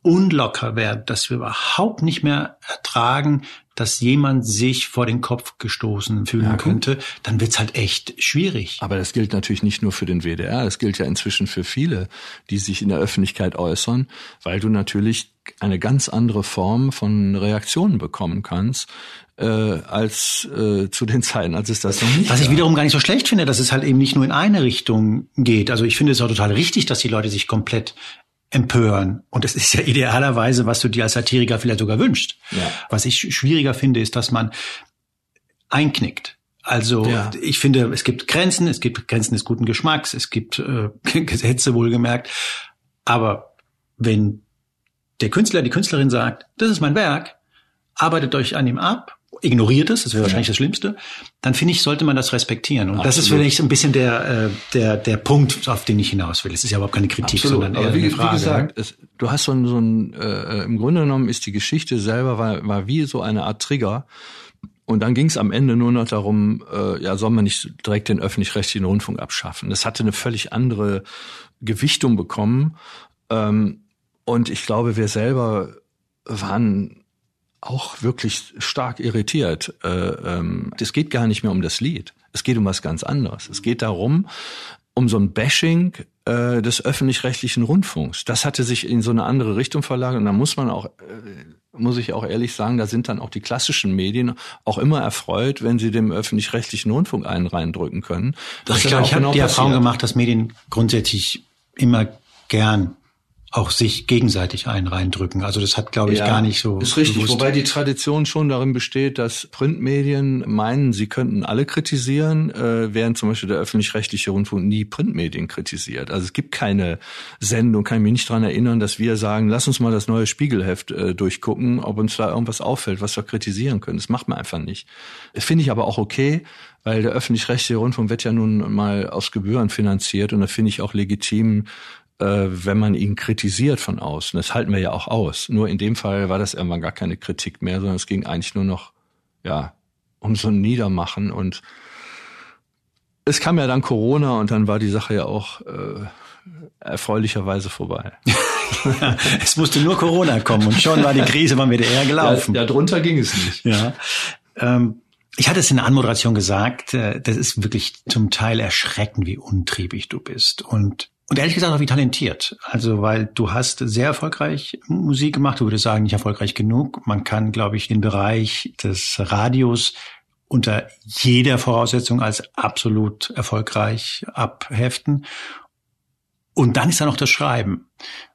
unlocker werden, dass wir überhaupt nicht mehr ertragen, dass jemand sich vor den Kopf gestoßen fühlen ja, könnte, dann wird's halt echt schwierig. Aber das gilt natürlich nicht nur für den WDR, das gilt ja inzwischen für viele, die sich in der Öffentlichkeit äußern, weil du natürlich eine ganz andere Form von Reaktionen bekommen kannst, äh, als äh, zu den Zeiten, als es das noch nicht Was ich wiederum gar nicht so schlecht finde, dass es halt eben nicht nur in eine Richtung geht. Also ich finde es auch total richtig, dass die Leute sich komplett empören. Und es ist ja idealerweise, was du dir als Satiriker vielleicht sogar wünschst. Ja. Was ich schwieriger finde, ist, dass man einknickt. Also ja. ich finde, es gibt Grenzen, es gibt Grenzen des guten Geschmacks, es gibt äh, [LAUGHS] Gesetze wohlgemerkt. Aber wenn der Künstler, die Künstlerin sagt, das ist mein Werk, arbeitet euch an ihm ab ignoriert es, das wäre wahrscheinlich ja. das Schlimmste, dann finde ich, sollte man das respektieren. Und Absolut. das ist vielleicht so ein bisschen der, äh, der, der Punkt, auf den ich hinaus will. Es ist ja überhaupt keine Kritik, Absolut. sondern eher wie, eine Frage. Wie gesagt, es, du hast so ein, so ein äh, im Grunde genommen ist die Geschichte selber war, war wie so eine Art Trigger. Und dann ging es am Ende nur noch darum, äh, ja, soll man nicht direkt den öffentlich-rechtlichen Rundfunk abschaffen. Das hatte eine völlig andere Gewichtung bekommen. Ähm, und ich glaube, wir selber waren auch wirklich stark irritiert. Äh, ähm, es geht gar nicht mehr um das Lied. Es geht um was ganz anderes. Es geht darum, um so ein Bashing äh, des öffentlich-rechtlichen Rundfunks. Das hatte sich in so eine andere Richtung verlagert und da muss man auch, äh, muss ich auch ehrlich sagen, da sind dann auch die klassischen Medien auch immer erfreut, wenn sie dem öffentlich-rechtlichen Rundfunk einen reindrücken können. Das ich glaube, ich habe genau die Erfahrung gemacht, dass Medien grundsätzlich immer gern auch sich gegenseitig einen reindrücken. Also das hat, glaube ich, ja, gar nicht so. Ist richtig, bewusst. wobei die Tradition schon darin besteht, dass Printmedien meinen, sie könnten alle kritisieren, äh, während zum Beispiel der öffentlich-rechtliche Rundfunk nie Printmedien kritisiert. Also es gibt keine Sendung, kann ich mich nicht dran erinnern, dass wir sagen, lass uns mal das neue Spiegelheft äh, durchgucken, ob uns da irgendwas auffällt, was wir kritisieren können. Das macht man einfach nicht. Finde ich aber auch okay, weil der öffentlich-rechtliche Rundfunk wird ja nun mal aus Gebühren finanziert und da finde ich auch legitim, wenn man ihn kritisiert von außen. Das halten wir ja auch aus. Nur in dem Fall war das irgendwann gar keine Kritik mehr, sondern es ging eigentlich nur noch, ja, um so ein Niedermachen und es kam ja dann Corona und dann war die Sache ja auch äh, erfreulicherweise vorbei. ja, [LAUGHS] es musste nur Corona kommen und schon war die Krise beim WDR gelaufen. Ja, ja drunter ging es nicht. Ja. Ähm, ich hatte es in der Anmoderation gesagt, äh, das ist wirklich zum Teil erschreckend, wie untriebig du bist. Und und ehrlich gesagt auch wie talentiert. Also, weil du hast sehr erfolgreich Musik gemacht. Du würdest sagen, nicht erfolgreich genug. Man kann, glaube ich, den Bereich des Radios unter jeder Voraussetzung als absolut erfolgreich abheften. Und dann ist da noch das Schreiben.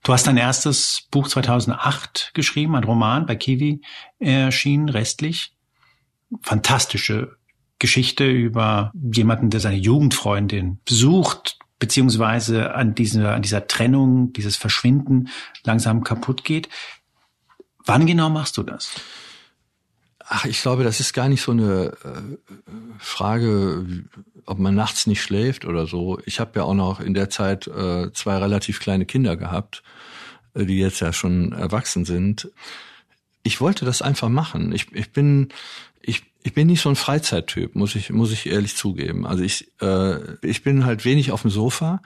Du hast dein erstes Buch 2008 geschrieben, ein Roman bei Kiwi erschienen, restlich. Fantastische Geschichte über jemanden, der seine Jugendfreundin besucht, beziehungsweise an dieser, an dieser Trennung, dieses Verschwinden langsam kaputt geht. Wann genau machst du das? Ach, ich glaube, das ist gar nicht so eine äh, Frage, ob man nachts nicht schläft oder so. Ich habe ja auch noch in der Zeit äh, zwei relativ kleine Kinder gehabt, äh, die jetzt ja schon erwachsen sind. Ich wollte das einfach machen. Ich, ich bin ich, ich bin nicht so ein Freizeittyp, muss ich muss ich ehrlich zugeben. Also ich äh, ich bin halt wenig auf dem Sofa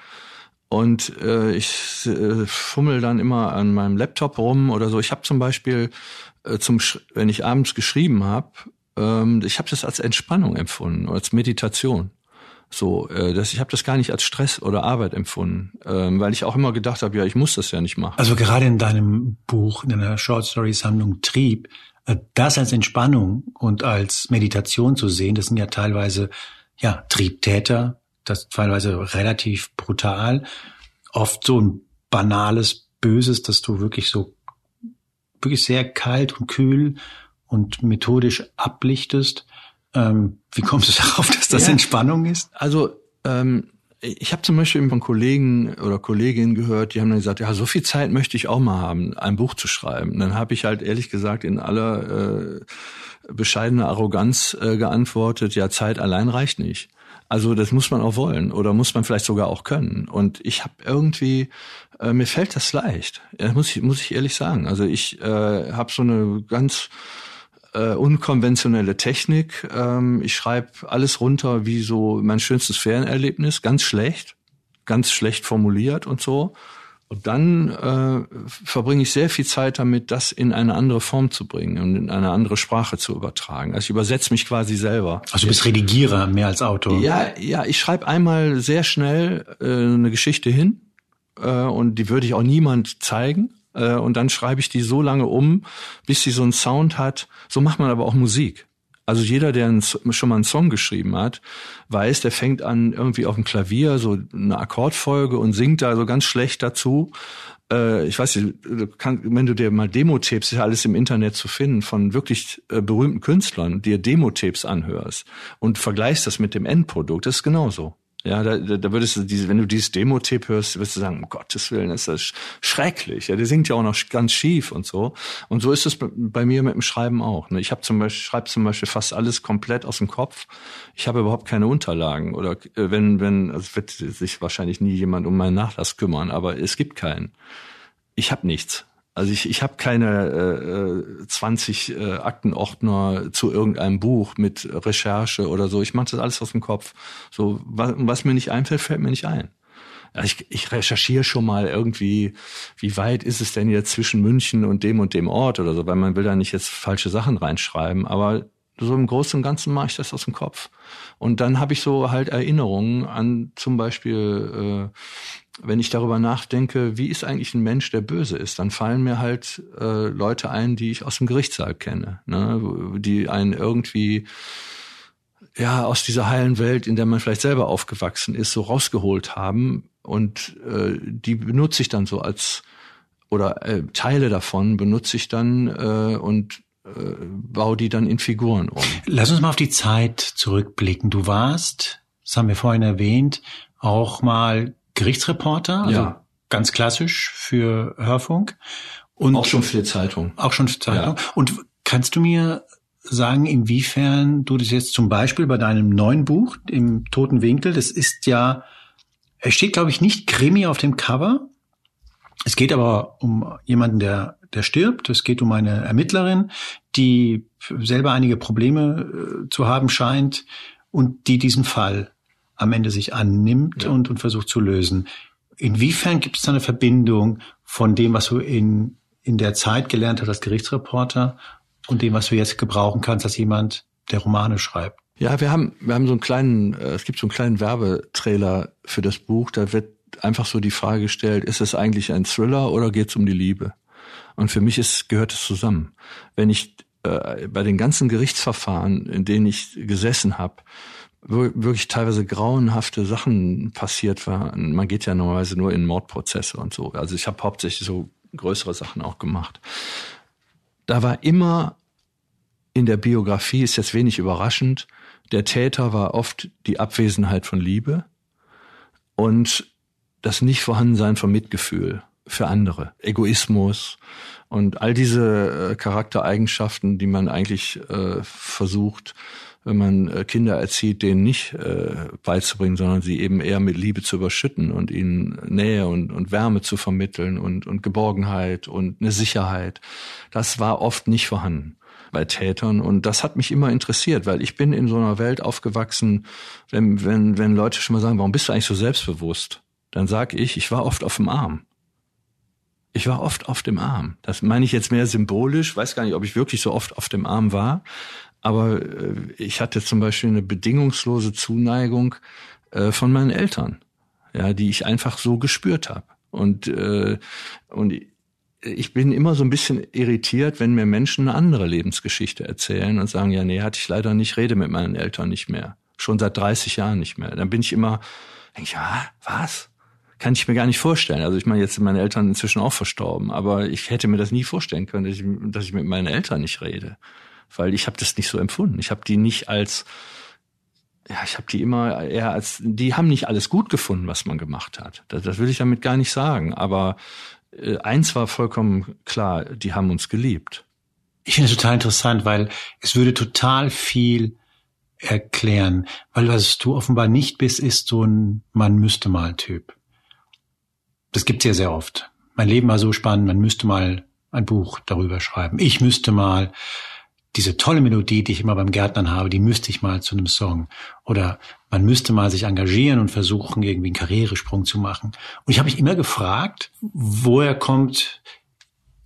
und äh, ich äh, fummel dann immer an meinem Laptop rum oder so. Ich habe zum Beispiel äh, zum, wenn ich abends geschrieben habe, ähm, ich habe das als Entspannung empfunden, als Meditation. So, äh, das, ich habe das gar nicht als Stress oder Arbeit empfunden, ähm, weil ich auch immer gedacht habe, ja, ich muss das ja nicht machen. Also gerade in deinem Buch, in deiner Short Story Sammlung Trieb, äh, das als Entspannung und als Meditation zu sehen, das sind ja teilweise ja Triebtäter, das teilweise relativ brutal, oft so ein banales Böses, dass du wirklich so wirklich sehr kalt und kühl und methodisch ablichtest. Ähm, wie kommst du darauf, dass das ja, Entspannung ist? Also ähm, ich habe zum Beispiel von Kollegen oder Kolleginnen gehört, die haben dann gesagt, ja, so viel Zeit möchte ich auch mal haben, ein Buch zu schreiben. Dann habe ich halt ehrlich gesagt in aller äh, bescheidener Arroganz äh, geantwortet, ja, Zeit allein reicht nicht. Also das muss man auch wollen oder muss man vielleicht sogar auch können. Und ich habe irgendwie, äh, mir fällt das leicht. Ja, muss ich muss ich ehrlich sagen. Also ich äh, habe so eine ganz äh, unkonventionelle Technik. Ähm, ich schreibe alles runter wie so mein schönstes Ferienerlebnis, ganz schlecht, ganz schlecht formuliert und so. Und dann äh, verbringe ich sehr viel Zeit damit, das in eine andere Form zu bringen und in eine andere Sprache zu übertragen. Also ich übersetze mich quasi selber. Also du bist Redigierer mehr als Autor. Ja, ja, ich schreibe einmal sehr schnell äh, eine Geschichte hin äh, und die würde ich auch niemand zeigen. Äh, und dann schreibe ich die so lange um, bis sie so einen Sound hat. So macht man aber auch Musik. Also jeder, der schon mal einen Song geschrieben hat, weiß, der fängt an irgendwie auf dem Klavier so eine Akkordfolge und singt da so ganz schlecht dazu. Äh, ich weiß nicht, wenn du dir mal Demo-Tapes, ist ja alles im Internet zu finden, von wirklich äh, berühmten Künstlern, dir Demo-Tapes anhörst und vergleichst das mit dem Endprodukt, das ist genauso. Ja, da, da würdest du diese, wenn du dieses Demo-Tape hörst, wirst du sagen, um Gottes Willen, ist das schrecklich. Ja, der singt ja auch noch ganz schief und so. Und so ist es bei mir mit dem Schreiben auch. Ne? Ich habe zum Beispiel, schreibe zum Beispiel fast alles komplett aus dem Kopf. Ich habe überhaupt keine Unterlagen. Oder äh, wenn, wenn, also wird sich wahrscheinlich nie jemand um meinen Nachlass kümmern, aber es gibt keinen. Ich habe nichts. Also ich, ich habe keine äh, 20 äh, Aktenordner zu irgendeinem Buch mit Recherche oder so. Ich mache das alles aus dem Kopf. So was, was mir nicht einfällt, fällt mir nicht ein. Also ich, ich recherchiere schon mal irgendwie, wie weit ist es denn jetzt zwischen München und dem und dem Ort oder so, weil man will da nicht jetzt falsche Sachen reinschreiben. Aber so im Großen und Ganzen mache ich das aus dem Kopf. Und dann habe ich so halt Erinnerungen an zum Beispiel äh, wenn ich darüber nachdenke, wie ist eigentlich ein Mensch, der böse ist, dann fallen mir halt äh, Leute ein, die ich aus dem Gerichtssaal kenne, ne? die einen irgendwie ja aus dieser heilen Welt, in der man vielleicht selber aufgewachsen ist, so rausgeholt haben und äh, die benutze ich dann so als oder äh, Teile davon benutze ich dann äh, und äh, baue die dann in Figuren um. Lass uns mal auf die Zeit zurückblicken. Du warst, das haben wir vorhin erwähnt, auch mal Gerichtsreporter, also ja. ganz klassisch für Hörfunk. Und auch schon für die Zeitung. Auch schon für die Zeitung. Ja. Und kannst du mir sagen, inwiefern du das jetzt zum Beispiel bei deinem neuen Buch, im Toten Winkel, das ist ja, es steht, glaube ich, nicht Krimi auf dem Cover. Es geht aber um jemanden, der, der stirbt. Es geht um eine Ermittlerin, die selber einige Probleme äh, zu haben scheint und die diesen Fall am Ende sich annimmt ja. und, und versucht zu lösen. Inwiefern gibt es da eine Verbindung von dem, was du in, in der Zeit gelernt hast als Gerichtsreporter und dem, was du jetzt gebrauchen kannst als jemand, der Romane schreibt? Ja, wir haben, wir haben so einen kleinen, äh, es gibt so einen kleinen Werbetrailer für das Buch, da wird einfach so die Frage gestellt, ist es eigentlich ein Thriller oder geht es um die Liebe? Und für mich ist, gehört es zusammen. Wenn ich äh, bei den ganzen Gerichtsverfahren, in denen ich gesessen habe, wirklich teilweise grauenhafte Sachen passiert waren. Man geht ja normalerweise nur in Mordprozesse und so. Also ich habe hauptsächlich so größere Sachen auch gemacht. Da war immer in der Biografie, ist jetzt wenig überraschend, der Täter war oft die Abwesenheit von Liebe und das Nichtvorhandensein von Mitgefühl. für andere. Egoismus und all diese äh, Charaktereigenschaften, die man eigentlich äh, versucht, wenn man äh, Kinder erzieht, denen nicht äh, beizubringen, sondern sie eben eher mit Liebe zu überschütten und ihnen Nähe und, und Wärme zu vermitteln und, und Geborgenheit und eine Sicherheit. Das war oft nicht vorhanden bei Tätern und das hat mich immer interessiert, weil ich bin in so einer Welt aufgewachsen, wenn, wenn, wenn Leute schon mal sagen, warum bist du eigentlich so selbstbewusst? Dann sag ich, ich war oft auf dem Arm. Ich war oft auf dem Arm. Das meine ich jetzt mehr symbolisch, weiß gar nicht, ob ich wirklich so oft auf dem Arm war, aber äh, ich hatte zum Beispiel eine bedingungslose Zuneigung äh, von meinen Eltern, ja, die ich einfach so gespürt habe. Und, äh, und ich bin immer so ein bisschen irritiert, wenn mir Menschen eine andere Lebensgeschichte erzählen und sagen, ja, nee, hatte ich leider nicht, rede mit meinen Eltern nicht mehr. Schon seit 30 Jahren nicht mehr. Dann bin ich immer, denke ich, ja, was? Kann ich mir gar nicht vorstellen. Also ich meine, jetzt sind meine Eltern inzwischen auch verstorben, aber ich hätte mir das nie vorstellen können, dass ich, dass ich mit meinen Eltern nicht rede. Weil ich habe das nicht so empfunden. Ich habe die nicht als, ja, ich habe die immer eher als, die haben nicht alles gut gefunden, was man gemacht hat. Das, das will ich damit gar nicht sagen. Aber äh, eins war vollkommen klar, die haben uns geliebt. Ich finde es total interessant, weil es würde total viel erklären, weil was du offenbar nicht bist, ist so ein man müsste mal Typ. Das gibt's ja sehr oft. Mein Leben war so spannend, man müsste mal ein Buch darüber schreiben. Ich müsste mal diese tolle Melodie, die ich immer beim Gärtnern habe, die müsste ich mal zu einem Song. Oder man müsste mal sich engagieren und versuchen, irgendwie einen Karrieresprung zu machen. Und ich habe mich immer gefragt, woher kommt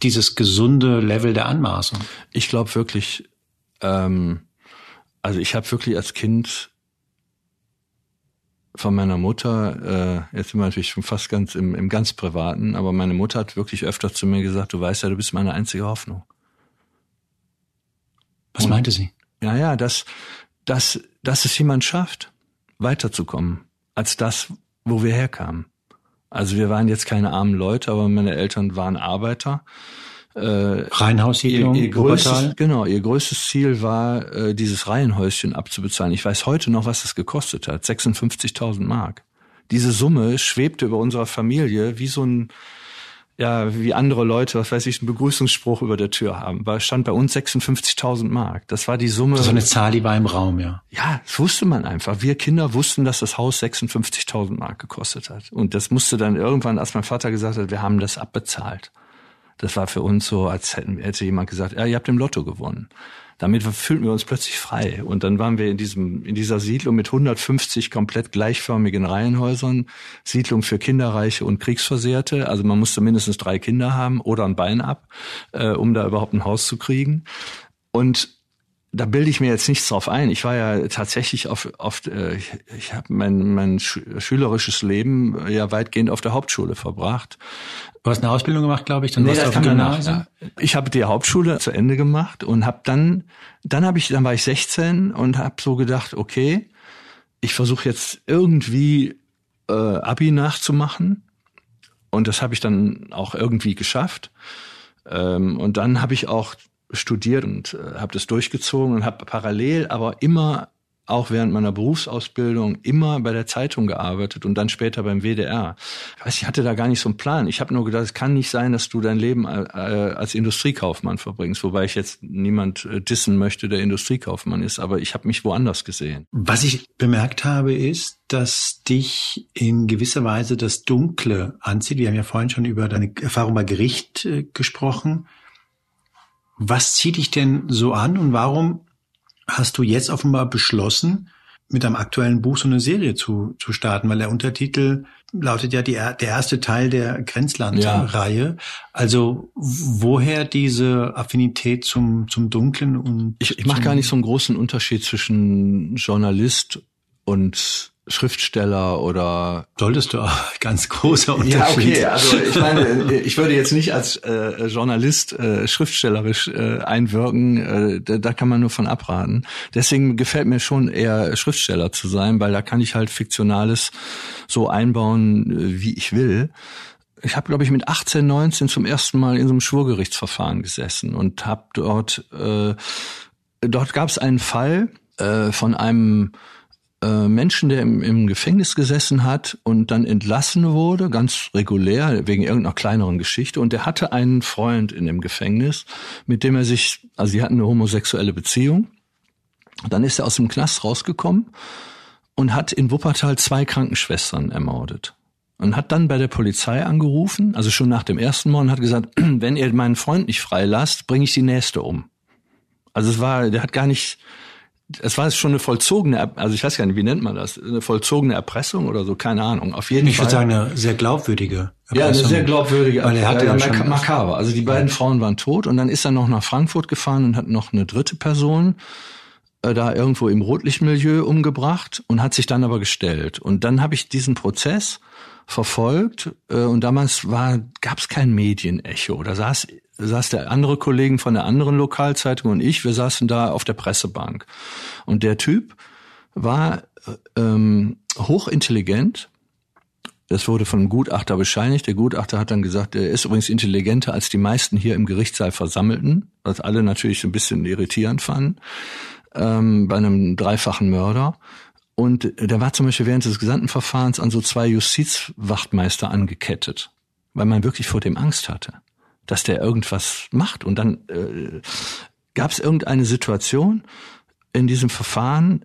dieses gesunde Level der Anmaßung? Ich glaube wirklich, ähm, also ich habe wirklich als Kind von meiner Mutter, äh, jetzt sind wir natürlich schon fast ganz im, im ganz Privaten, aber meine Mutter hat wirklich öfter zu mir gesagt, du weißt ja, du bist meine einzige Hoffnung. Was und, meinte sie? Ja, ja, dass, dass, dass es jemand schafft, weiterzukommen, als das, wo wir herkamen. Also wir waren jetzt keine armen Leute, aber meine Eltern waren Arbeiter. Äh, Reihenhaussiedlung, ihr, ihr größtes, Genau, ihr größtes Ziel war, äh, dieses Reihenhäuschen abzubezahlen. Ich weiß heute noch, was das gekostet hat. 56.000 Mark. Diese Summe schwebte über unserer Familie wie so ein ja, wie andere Leute, was weiß ich, einen Begrüßungsspruch über der Tür haben. War, stand bei uns 56.000 Mark. Das war die Summe. Das war eine Zahl, die war im Raum, ja. Ja, das wusste man einfach. Wir Kinder wussten, dass das Haus 56.000 Mark gekostet hat. Und das musste dann irgendwann, als mein Vater gesagt hat, wir haben das abbezahlt. Das war für uns so, als hätten, hätte jemand gesagt, ja, ihr habt im Lotto gewonnen. Damit fühlten wir uns plötzlich frei. Und dann waren wir in diesem, in dieser Siedlung mit 150 komplett gleichförmigen Reihenhäusern, Siedlung für Kinderreiche und Kriegsversehrte. Also man musste mindestens drei Kinder haben oder ein Bein ab, äh, um da überhaupt ein Haus zu kriegen. Und da bilde ich mir jetzt nichts drauf ein. Ich war ja tatsächlich auf, auf äh, ich, ich habe mein, mein schülerisches Leben ja weitgehend auf der Hauptschule verbracht. Du hast eine Ausbildung gemacht, glaube ich, dann nee, warst du auf dem Gymnasium. Ich habe die Hauptschule zu Ende gemacht und habe dann, dann habe ich, dann war ich 16 und habe so gedacht, okay, ich versuche jetzt irgendwie äh, Abi nachzumachen und das habe ich dann auch irgendwie geschafft. Ähm, und dann habe ich auch studiert und äh, habe das durchgezogen und habe parallel aber immer auch während meiner Berufsausbildung immer bei der Zeitung gearbeitet und dann später beim WDR. Ich weiß, ich hatte da gar nicht so einen Plan. Ich habe nur gedacht, es kann nicht sein, dass du dein Leben äh, als Industriekaufmann verbringst, wobei ich jetzt niemand äh, dissen möchte, der Industriekaufmann ist, aber ich habe mich woanders gesehen. Was ich bemerkt habe, ist, dass dich in gewisser Weise das Dunkle anzieht. Wir haben ja vorhin schon über deine Erfahrung bei Gericht äh, gesprochen. Was zieht dich denn so an und warum hast du jetzt offenbar beschlossen, mit einem aktuellen Buch so eine Serie zu, zu starten, weil der Untertitel lautet ja die, der erste Teil der Grenzland-Reihe. Ja. Also woher diese Affinität zum, zum Dunklen und ich, ich mache gar nicht so einen großen Unterschied zwischen Journalist und Schriftsteller oder solltest du auch [LAUGHS] ganz großer Unterschied. Ja, okay, also ich [LAUGHS] meine, ich würde jetzt nicht als äh, Journalist äh, schriftstellerisch äh, einwirken, äh, da, da kann man nur von abraten. Deswegen gefällt mir schon eher Schriftsteller zu sein, weil da kann ich halt fiktionales so einbauen, äh, wie ich will. Ich habe, glaube ich, mit 18, 19 zum ersten Mal in so einem Schwurgerichtsverfahren gesessen und habe dort, äh, dort gab es einen Fall äh, von einem äh, Menschen, der im, im Gefängnis gesessen hat und dann entlassen wurde, ganz regulär, wegen irgendeiner kleineren Geschichte. Und der hatte einen Freund in dem Gefängnis, mit dem er sich, also sie hatten eine homosexuelle Beziehung. Dann ist er aus dem Knast rausgekommen und hat in Wuppertal zwei Krankenschwestern ermordet. Und hat dann bei der Polizei angerufen, also schon nach dem ersten Mord, und hat gesagt, [CLEARS THROAT] wenn ihr meinen Freund nicht freilasst, bringe ich die nächste um. Also es war, der hat gar nicht, es war schon eine vollzogene, also ich weiß gar nicht, wie nennt man das, eine vollzogene Erpressung oder so, keine Ahnung. Auf jeden ich Fall. Ich würde sagen, eine sehr glaubwürdige Erpressung. Ja, eine sehr glaubwürdige Weil er hatte ja, ja makaber. Also die beiden ja. Frauen waren tot und dann ist er noch nach Frankfurt gefahren und hat noch eine dritte Person äh, da irgendwo im Rotlichtmilieu umgebracht und hat sich dann aber gestellt. Und dann habe ich diesen Prozess verfolgt äh, und damals war gab es kein Medienecho. Da saß saß der andere Kollegen von der anderen Lokalzeitung und ich, wir saßen da auf der Pressebank. Und der Typ war ähm, hochintelligent. Das wurde von einem Gutachter bescheinigt. Der Gutachter hat dann gesagt, er ist übrigens intelligenter als die meisten hier im Gerichtssaal Versammelten, was alle natürlich ein bisschen irritierend fanden, ähm, bei einem dreifachen Mörder. Und der war zum Beispiel während des gesamten Verfahrens an so zwei Justizwachtmeister angekettet, weil man wirklich vor dem Angst hatte dass der irgendwas macht. Und dann äh, gab es irgendeine Situation in diesem Verfahren,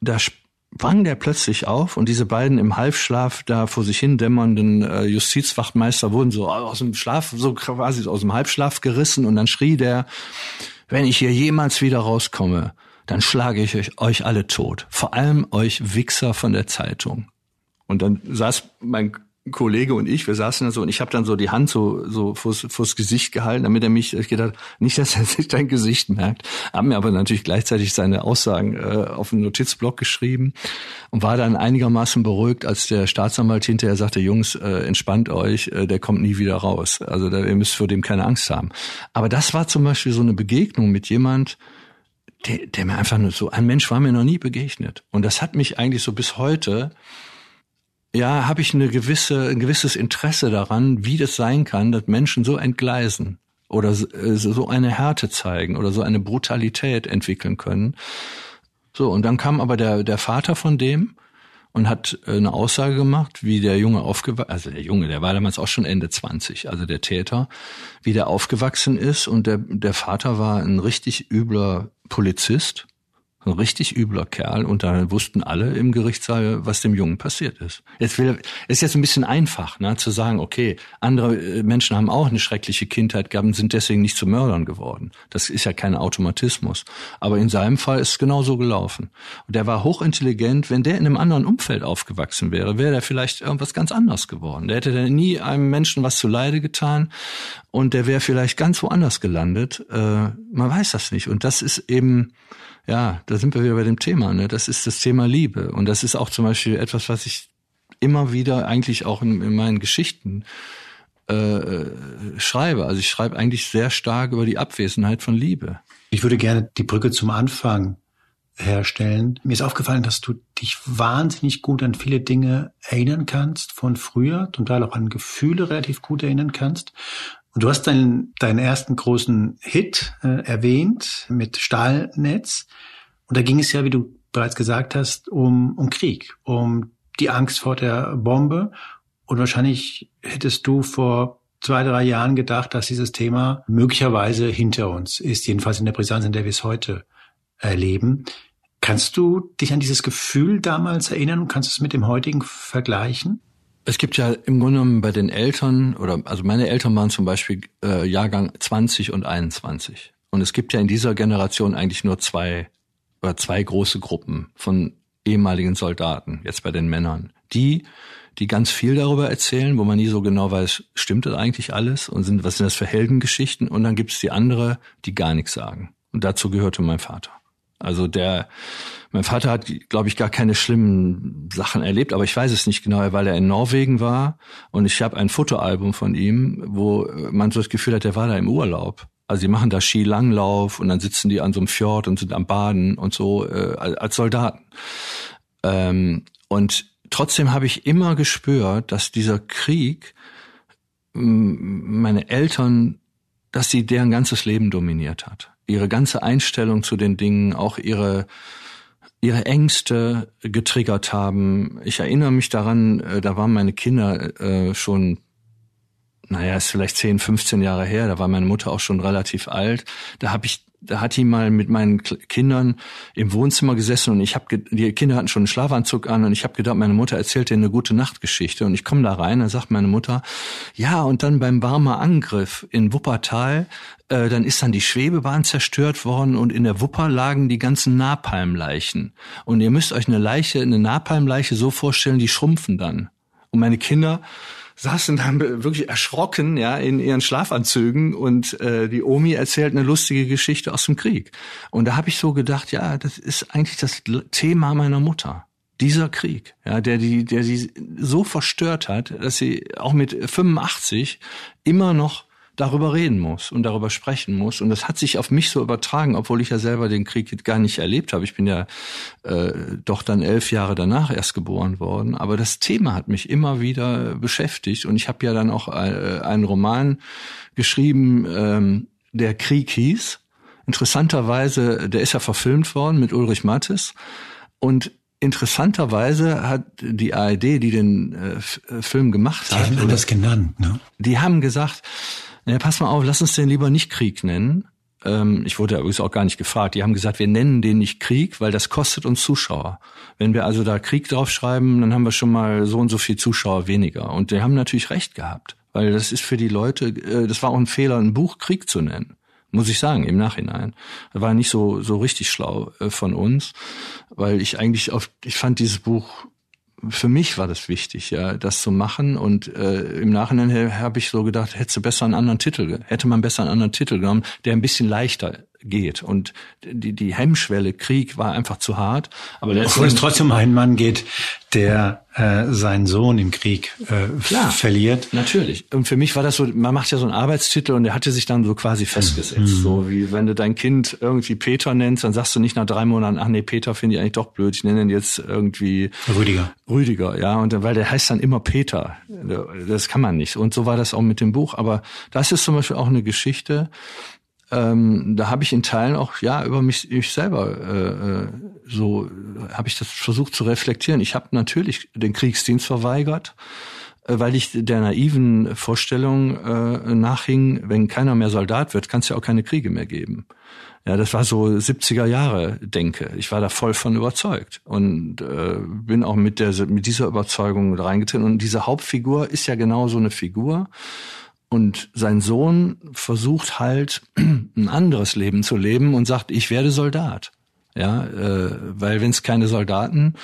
da sprang der plötzlich auf und diese beiden im Halbschlaf da vor sich hin dämmernden äh, Justizwachtmeister wurden so aus dem Schlaf, so quasi aus dem Halbschlaf gerissen und dann schrie der, wenn ich hier jemals wieder rauskomme, dann schlage ich euch, euch alle tot. Vor allem euch Wichser von der Zeitung. Und dann saß mein Kollege und ich, wir saßen da so und ich habe dann so die Hand so so vors, vors Gesicht gehalten, damit er mich, ich gedacht, nicht, dass er sich dein Gesicht merkt, haben mir aber natürlich gleichzeitig seine Aussagen äh, auf den Notizblock geschrieben und war dann einigermaßen beruhigt, als der Staatsanwalt hinterher sagte, Jungs, äh, entspannt euch, äh, der kommt nie wieder raus. Also da, ihr müsst vor dem keine Angst haben. Aber das war zum Beispiel so eine Begegnung mit jemand, der, der mir einfach nur so, ein Mensch war mir noch nie begegnet. Und das hat mich eigentlich so bis heute ja, habe ich eine gewisse, ein gewisses Interesse daran, wie das sein kann, dass Menschen so entgleisen oder äh, so eine Härte zeigen oder so eine Brutalität entwickeln können. So, und dann kam aber der, der Vater von dem und hat äh, eine Aussage gemacht, wie der Junge aufgewachsen, also der Junge, der war damals auch schon Ende 20, also der Täter, wie der aufgewachsen ist und der, der Vater war ein richtig übler Polizist ein richtig übler Kerl und da wussten alle im Gerichtssaal, was dem Jungen passiert ist. Jetzt will, ist jetzt ein bisschen einfach, ne, zu sagen, okay, andere äh, Menschen haben auch eine schreckliche Kindheit gehabt und sind deswegen nicht zu Mördern geworden. Das ist ja kein Automatismus. Aber in seinem Fall ist es genau so gelaufen. Und der war hochintelligent. Wenn der in einem anderen Umfeld aufgewachsen wäre, wäre der vielleicht irgendwas ganz anderes geworden. Der hätte dann nie einem Menschen was zu Leide getan und der wäre vielleicht ganz woanders gelandet. Äh, man weiß das nicht. Und das ist eben, ja, da sind wir wieder bei dem Thema. Ne? Das ist das Thema Liebe. Und das ist auch zum Beispiel etwas, was ich immer wieder eigentlich auch in, in meinen Geschichten äh, schreibe. Also ich schreibe eigentlich sehr stark über die Abwesenheit von Liebe. Ich würde gerne die Brücke zum Anfang herstellen. Mir ist aufgefallen, dass du dich wahnsinnig gut an viele Dinge erinnern kannst von früher, zum Teil auch an Gefühle relativ gut erinnern kannst. Und du hast deinen, deinen ersten großen Hit äh, erwähnt mit Stahlnetz. Und da ging es ja, wie du bereits gesagt hast, um, um Krieg, um die Angst vor der Bombe. Und wahrscheinlich hättest du vor zwei, drei Jahren gedacht, dass dieses Thema möglicherweise hinter uns ist, jedenfalls in der Brisanz, in der wir es heute erleben. Kannst du dich an dieses Gefühl damals erinnern und kannst es mit dem heutigen vergleichen? Es gibt ja im Grunde genommen bei den Eltern, oder also meine Eltern waren zum Beispiel äh, Jahrgang 20 und 21. Und es gibt ja in dieser Generation eigentlich nur zwei oder zwei große Gruppen von ehemaligen Soldaten, jetzt bei den Männern. Die, die ganz viel darüber erzählen, wo man nie so genau weiß, stimmt das eigentlich alles und sind, was sind das für Heldengeschichten? Und dann gibt es die andere, die gar nichts sagen. Und dazu gehörte mein Vater. Also der, mein Vater hat, glaube ich, gar keine schlimmen Sachen erlebt, aber ich weiß es nicht genau, weil er in Norwegen war und ich habe ein Fotoalbum von ihm, wo man so das Gefühl hat, der war da im Urlaub. Also die machen da Skilanglauf und dann sitzen die an so einem Fjord und sind am Baden und so äh, als Soldaten. Ähm, und trotzdem habe ich immer gespürt, dass dieser Krieg meine Eltern, dass sie deren ganzes Leben dominiert hat ihre ganze Einstellung zu den Dingen, auch ihre ihre Ängste getriggert haben. Ich erinnere mich daran, äh, da waren meine Kinder äh, schon naja, ist vielleicht 10, 15 Jahre her, da war meine Mutter auch schon relativ alt. Da habe ich da hat die mal mit meinen Kindern im Wohnzimmer gesessen und ich habe die Kinder hatten schon einen Schlafanzug an und ich habe gedacht, meine Mutter erzählt dir eine gute Nachtgeschichte. Und ich komme da rein, dann sagt meine Mutter, ja und dann beim Barmer Angriff in Wuppertal, äh, dann ist dann die Schwebebahn zerstört worden und in der Wupper lagen die ganzen Napalmleichen. Und ihr müsst euch eine Leiche, eine Napalmleiche so vorstellen, die schrumpfen dann. Und meine Kinder saßen dann wirklich erschrocken, ja, in ihren Schlafanzügen und äh, die Omi erzählt eine lustige Geschichte aus dem Krieg. Und da habe ich so gedacht, ja, das ist eigentlich das Thema meiner Mutter. Dieser Krieg, ja, der die, der sie so verstört hat, dass sie auch mit 85 immer noch darüber reden muss und darüber sprechen muss. Und das hat sich auf mich so übertragen, obwohl ich ja selber den Krieg gar nicht erlebt habe. Ich bin ja äh, doch dann elf Jahre danach erst geboren worden. Aber das Thema hat mich immer wieder beschäftigt. Und ich habe ja dann auch äh, einen Roman geschrieben, ähm, der Krieg hieß. Interessanterweise, der ist ja verfilmt worden mit Ulrich Mattes. Und interessanterweise hat die ARD, die den äh, Film gemacht die hat, haben das genannt, ne? Die haben gesagt, ja, pass mal auf, lass uns den lieber nicht Krieg nennen. Ähm, ich wurde übrigens auch gar nicht gefragt. Die haben gesagt, wir nennen den nicht Krieg, weil das kostet uns Zuschauer. Wenn wir also da Krieg draufschreiben, dann haben wir schon mal so und so viel Zuschauer weniger. Und die haben natürlich recht gehabt, weil das ist für die Leute, äh, das war auch ein Fehler, ein Buch Krieg zu nennen muss ich sagen, im Nachhinein. War nicht so, so richtig schlau äh, von uns, weil ich eigentlich auf, ich fand dieses Buch für mich war das wichtig, ja, das zu machen. Und äh, im Nachhinein habe ich so gedacht, hätte besser einen anderen Titel, hätte man besser einen anderen Titel genommen, der ein bisschen leichter geht. Und die, die Hemmschwelle Krieg war einfach zu hart. Aber Obwohl es trotzdem um einen Mann geht, der äh, seinen Sohn im Krieg äh, Klar, verliert. Natürlich. Und für mich war das so, man macht ja so einen Arbeitstitel und der hatte sich dann so quasi festgesetzt. Mhm. So wie wenn du dein Kind irgendwie Peter nennst, dann sagst du nicht nach drei Monaten, ach nee, Peter finde ich eigentlich doch blöd, ich nenne ihn jetzt irgendwie Rüdiger. Rüdiger, ja. Und weil der heißt dann immer Peter. Das kann man nicht. Und so war das auch mit dem Buch. Aber das ist zum Beispiel auch eine Geschichte, ähm, da habe ich in Teilen auch ja über mich, mich selber äh, äh so habe ich das versucht zu reflektieren. Ich habe natürlich den Kriegsdienst verweigert, äh, weil ich der naiven Vorstellung äh, nachhing, wenn keiner mehr Soldat wird, kann es ja auch keine Kriege mehr geben. Ja, das war so 70er Jahre Denke. Ich war da voll von überzeugt und äh, bin auch mit der mit dieser Überzeugung reingetreten. Und diese Hauptfigur ist ja genau so eine Figur und sein Sohn versucht halt [CLEARS THROAT] ein anderes Leben zu leben und sagt, ich werde Soldat. Ja, äh, weil wenn es keine Soldaten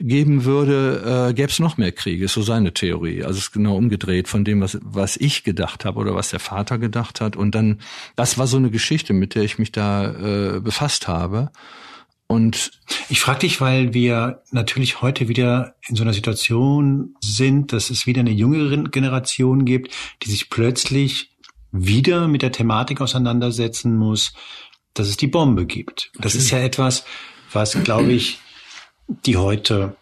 geben würde, äh, gäbe es noch mehr Kriege, ist so seine Theorie. Also es ist genau umgedreht von dem, was, was ich gedacht habe oder was der Vater gedacht hat. Und dann, das war so eine Geschichte, mit der ich mich da äh, befasst habe. Und ich frage dich, weil wir natürlich heute wieder in so einer Situation sind, dass es wieder eine jüngere Generation gibt, die sich plötzlich wieder mit der Thematik auseinandersetzen muss, dass es die Bombe gibt. Das ist ja etwas, was, glaube ich, die heute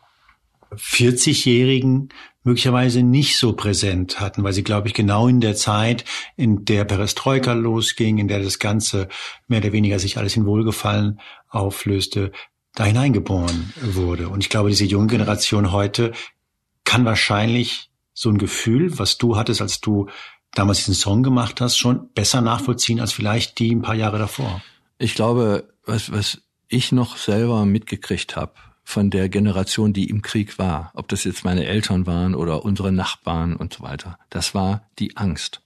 40-Jährigen möglicherweise nicht so präsent hatten, weil sie, glaube ich, genau in der Zeit, in der Perestroika losging, in der das Ganze mehr oder weniger sich alles in Wohlgefallen auflöste, da hineingeboren wurde. Und ich glaube, diese junge Generation heute kann wahrscheinlich so ein Gefühl, was du hattest, als du damals diesen Song gemacht hast, schon besser nachvollziehen als vielleicht die ein paar Jahre davor. Ich glaube, was, was ich noch selber mitgekriegt habe von der Generation, die im Krieg war, ob das jetzt meine Eltern waren oder unsere Nachbarn und so weiter, das war die Angst.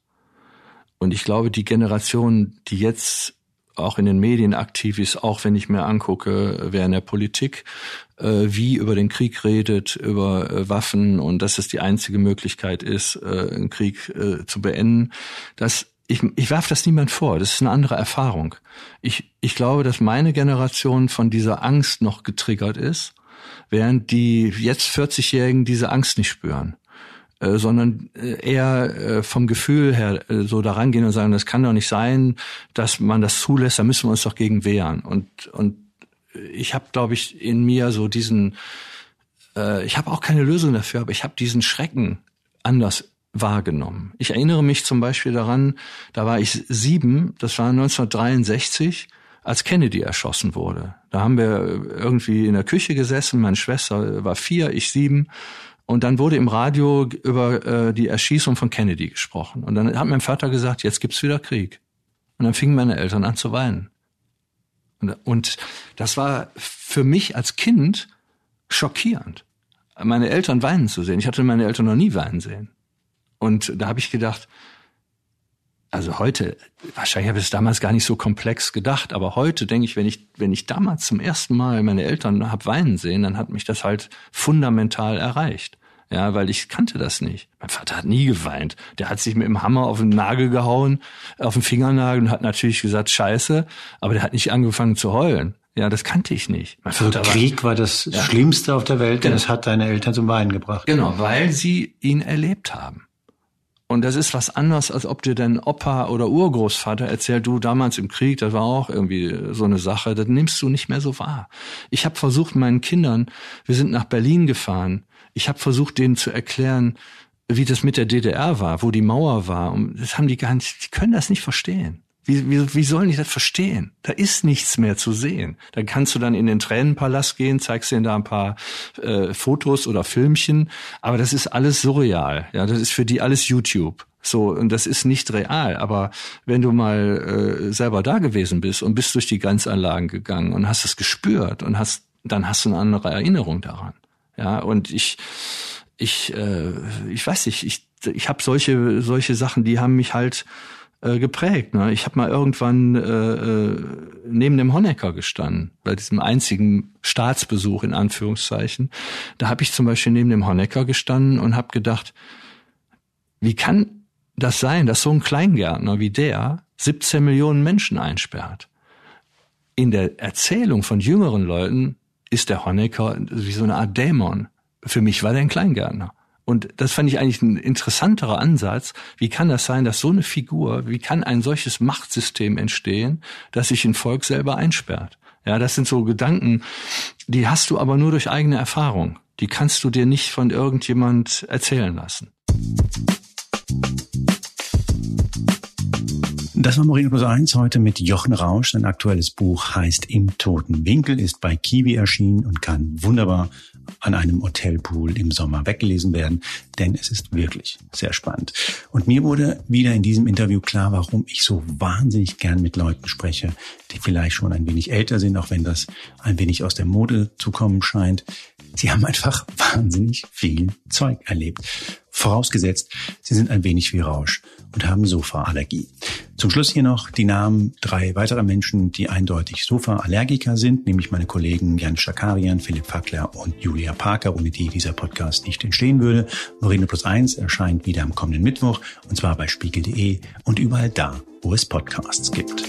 Und ich glaube, die Generation, die jetzt auch in den Medien aktiv ist, auch wenn ich mir angucke, wer in der Politik äh, wie über den Krieg redet, über äh, Waffen und dass es die einzige Möglichkeit ist, äh, einen Krieg äh, zu beenden. Das ich, ich werfe das niemand vor, das ist eine andere Erfahrung. Ich, ich glaube, dass meine Generation von dieser Angst noch getriggert ist, während die jetzt 40-Jährigen diese Angst nicht spüren. Äh, sondern äh, eher äh, vom Gefühl her so da rangehen und sagen, das kann doch nicht sein, dass man das zulässt, da müssen wir uns doch gegen wehren. Und, und ich habe, glaube ich, in mir so diesen, äh, ich habe auch keine Lösung dafür, aber ich habe diesen Schrecken anders wahrgenommen. Ich erinnere mich zum Beispiel daran, da war ich sieben, das war 1963 als Kennedy erschossen wurde. Da haben wir irgendwie in der Küche gesessen, meine Schwester war vier, ich sieben. Und dann wurde im Radio über äh, die Erschießung von Kennedy gesprochen. Und dann hat mein Vater gesagt, jetzt gibt's wieder Krieg. Und dann fingen meine Eltern an zu weinen. Und, und das war für mich als Kind schockierend, meine Eltern weinen zu sehen. Ich hatte meine Eltern noch nie weinen sehen. Und da habe ich gedacht, also heute, wahrscheinlich habe ich es damals gar nicht so komplex gedacht, aber heute denke ich, wenn ich, wenn ich damals zum ersten Mal meine Eltern hab weinen sehen, dann hat mich das halt fundamental erreicht. Ja, weil ich kannte das nicht. Mein Vater hat nie geweint. Der hat sich mit dem Hammer auf den Nagel gehauen, auf den Fingernagel und hat natürlich gesagt, scheiße, aber der hat nicht angefangen zu heulen. Ja, das kannte ich nicht. Mein also Vater Krieg war, war das ja. Schlimmste auf der Welt, denn genau. es hat deine Eltern zum Weinen gebracht. Genau, weil sie ihn erlebt haben. Und das ist was anderes, als ob dir dein Opa oder Urgroßvater erzählt, du damals im Krieg, das war auch irgendwie so eine Sache, das nimmst du nicht mehr so wahr. Ich habe versucht, meinen Kindern, wir sind nach Berlin gefahren, ich habe versucht, denen zu erklären, wie das mit der DDR war, wo die Mauer war. Und das haben die gar nicht, die können das nicht verstehen. Wie, wie, wie sollen die das verstehen? Da ist nichts mehr zu sehen. Dann kannst du dann in den Tränenpalast gehen, zeigst denen da ein paar äh, Fotos oder Filmchen, aber das ist alles surreal. Ja, das ist für die alles YouTube. So, und das ist nicht real. Aber wenn du mal äh, selber da gewesen bist und bist durch die Grenzanlagen gegangen und hast es gespürt und hast, dann hast du eine andere Erinnerung daran. Ja, und ich, ich, äh, ich weiß nicht, ich, ich habe solche, solche Sachen, die haben mich halt äh, geprägt. Ne? Ich habe mal irgendwann äh, äh, neben dem Honecker gestanden, bei diesem einzigen Staatsbesuch in Anführungszeichen. Da habe ich zum Beispiel neben dem Honecker gestanden und habe gedacht, wie kann das sein, dass so ein Kleingärtner wie der 17 Millionen Menschen einsperrt? In der Erzählung von jüngeren Leuten ist der Honecker wie so eine Art Dämon. Für mich war der ein Kleingärtner. Und das fand ich eigentlich ein interessanterer Ansatz. Wie kann das sein, dass so eine Figur, wie kann ein solches Machtsystem entstehen, dass sich ein Volk selber einsperrt? Ja, das sind so Gedanken, die hast du aber nur durch eigene Erfahrung. Die kannst du dir nicht von irgendjemand erzählen lassen. Das war Moreno Plus 1 heute mit Jochen Rausch. Sein aktuelles Buch heißt Im toten Winkel, ist bei Kiwi erschienen und kann wunderbar an einem Hotelpool im Sommer weggelesen werden, denn es ist wirklich sehr spannend. Und mir wurde wieder in diesem Interview klar, warum ich so wahnsinnig gern mit Leuten spreche, die vielleicht schon ein wenig älter sind, auch wenn das ein wenig aus der Mode zu kommen scheint. Sie haben einfach wahnsinnig viel Zeug erlebt. Vorausgesetzt, Sie sind ein wenig wie Rausch und haben Sofaallergie. Zum Schluss hier noch die Namen drei weiterer Menschen, die eindeutig Sofa-Allergiker sind, nämlich meine Kollegen Jan Schakarian, Philipp Fackler und Julia Parker, ohne die dieser Podcast nicht entstehen würde. Moreno Plus Eins erscheint wieder am kommenden Mittwoch und zwar bei spiegel.de und überall da, wo es Podcasts gibt.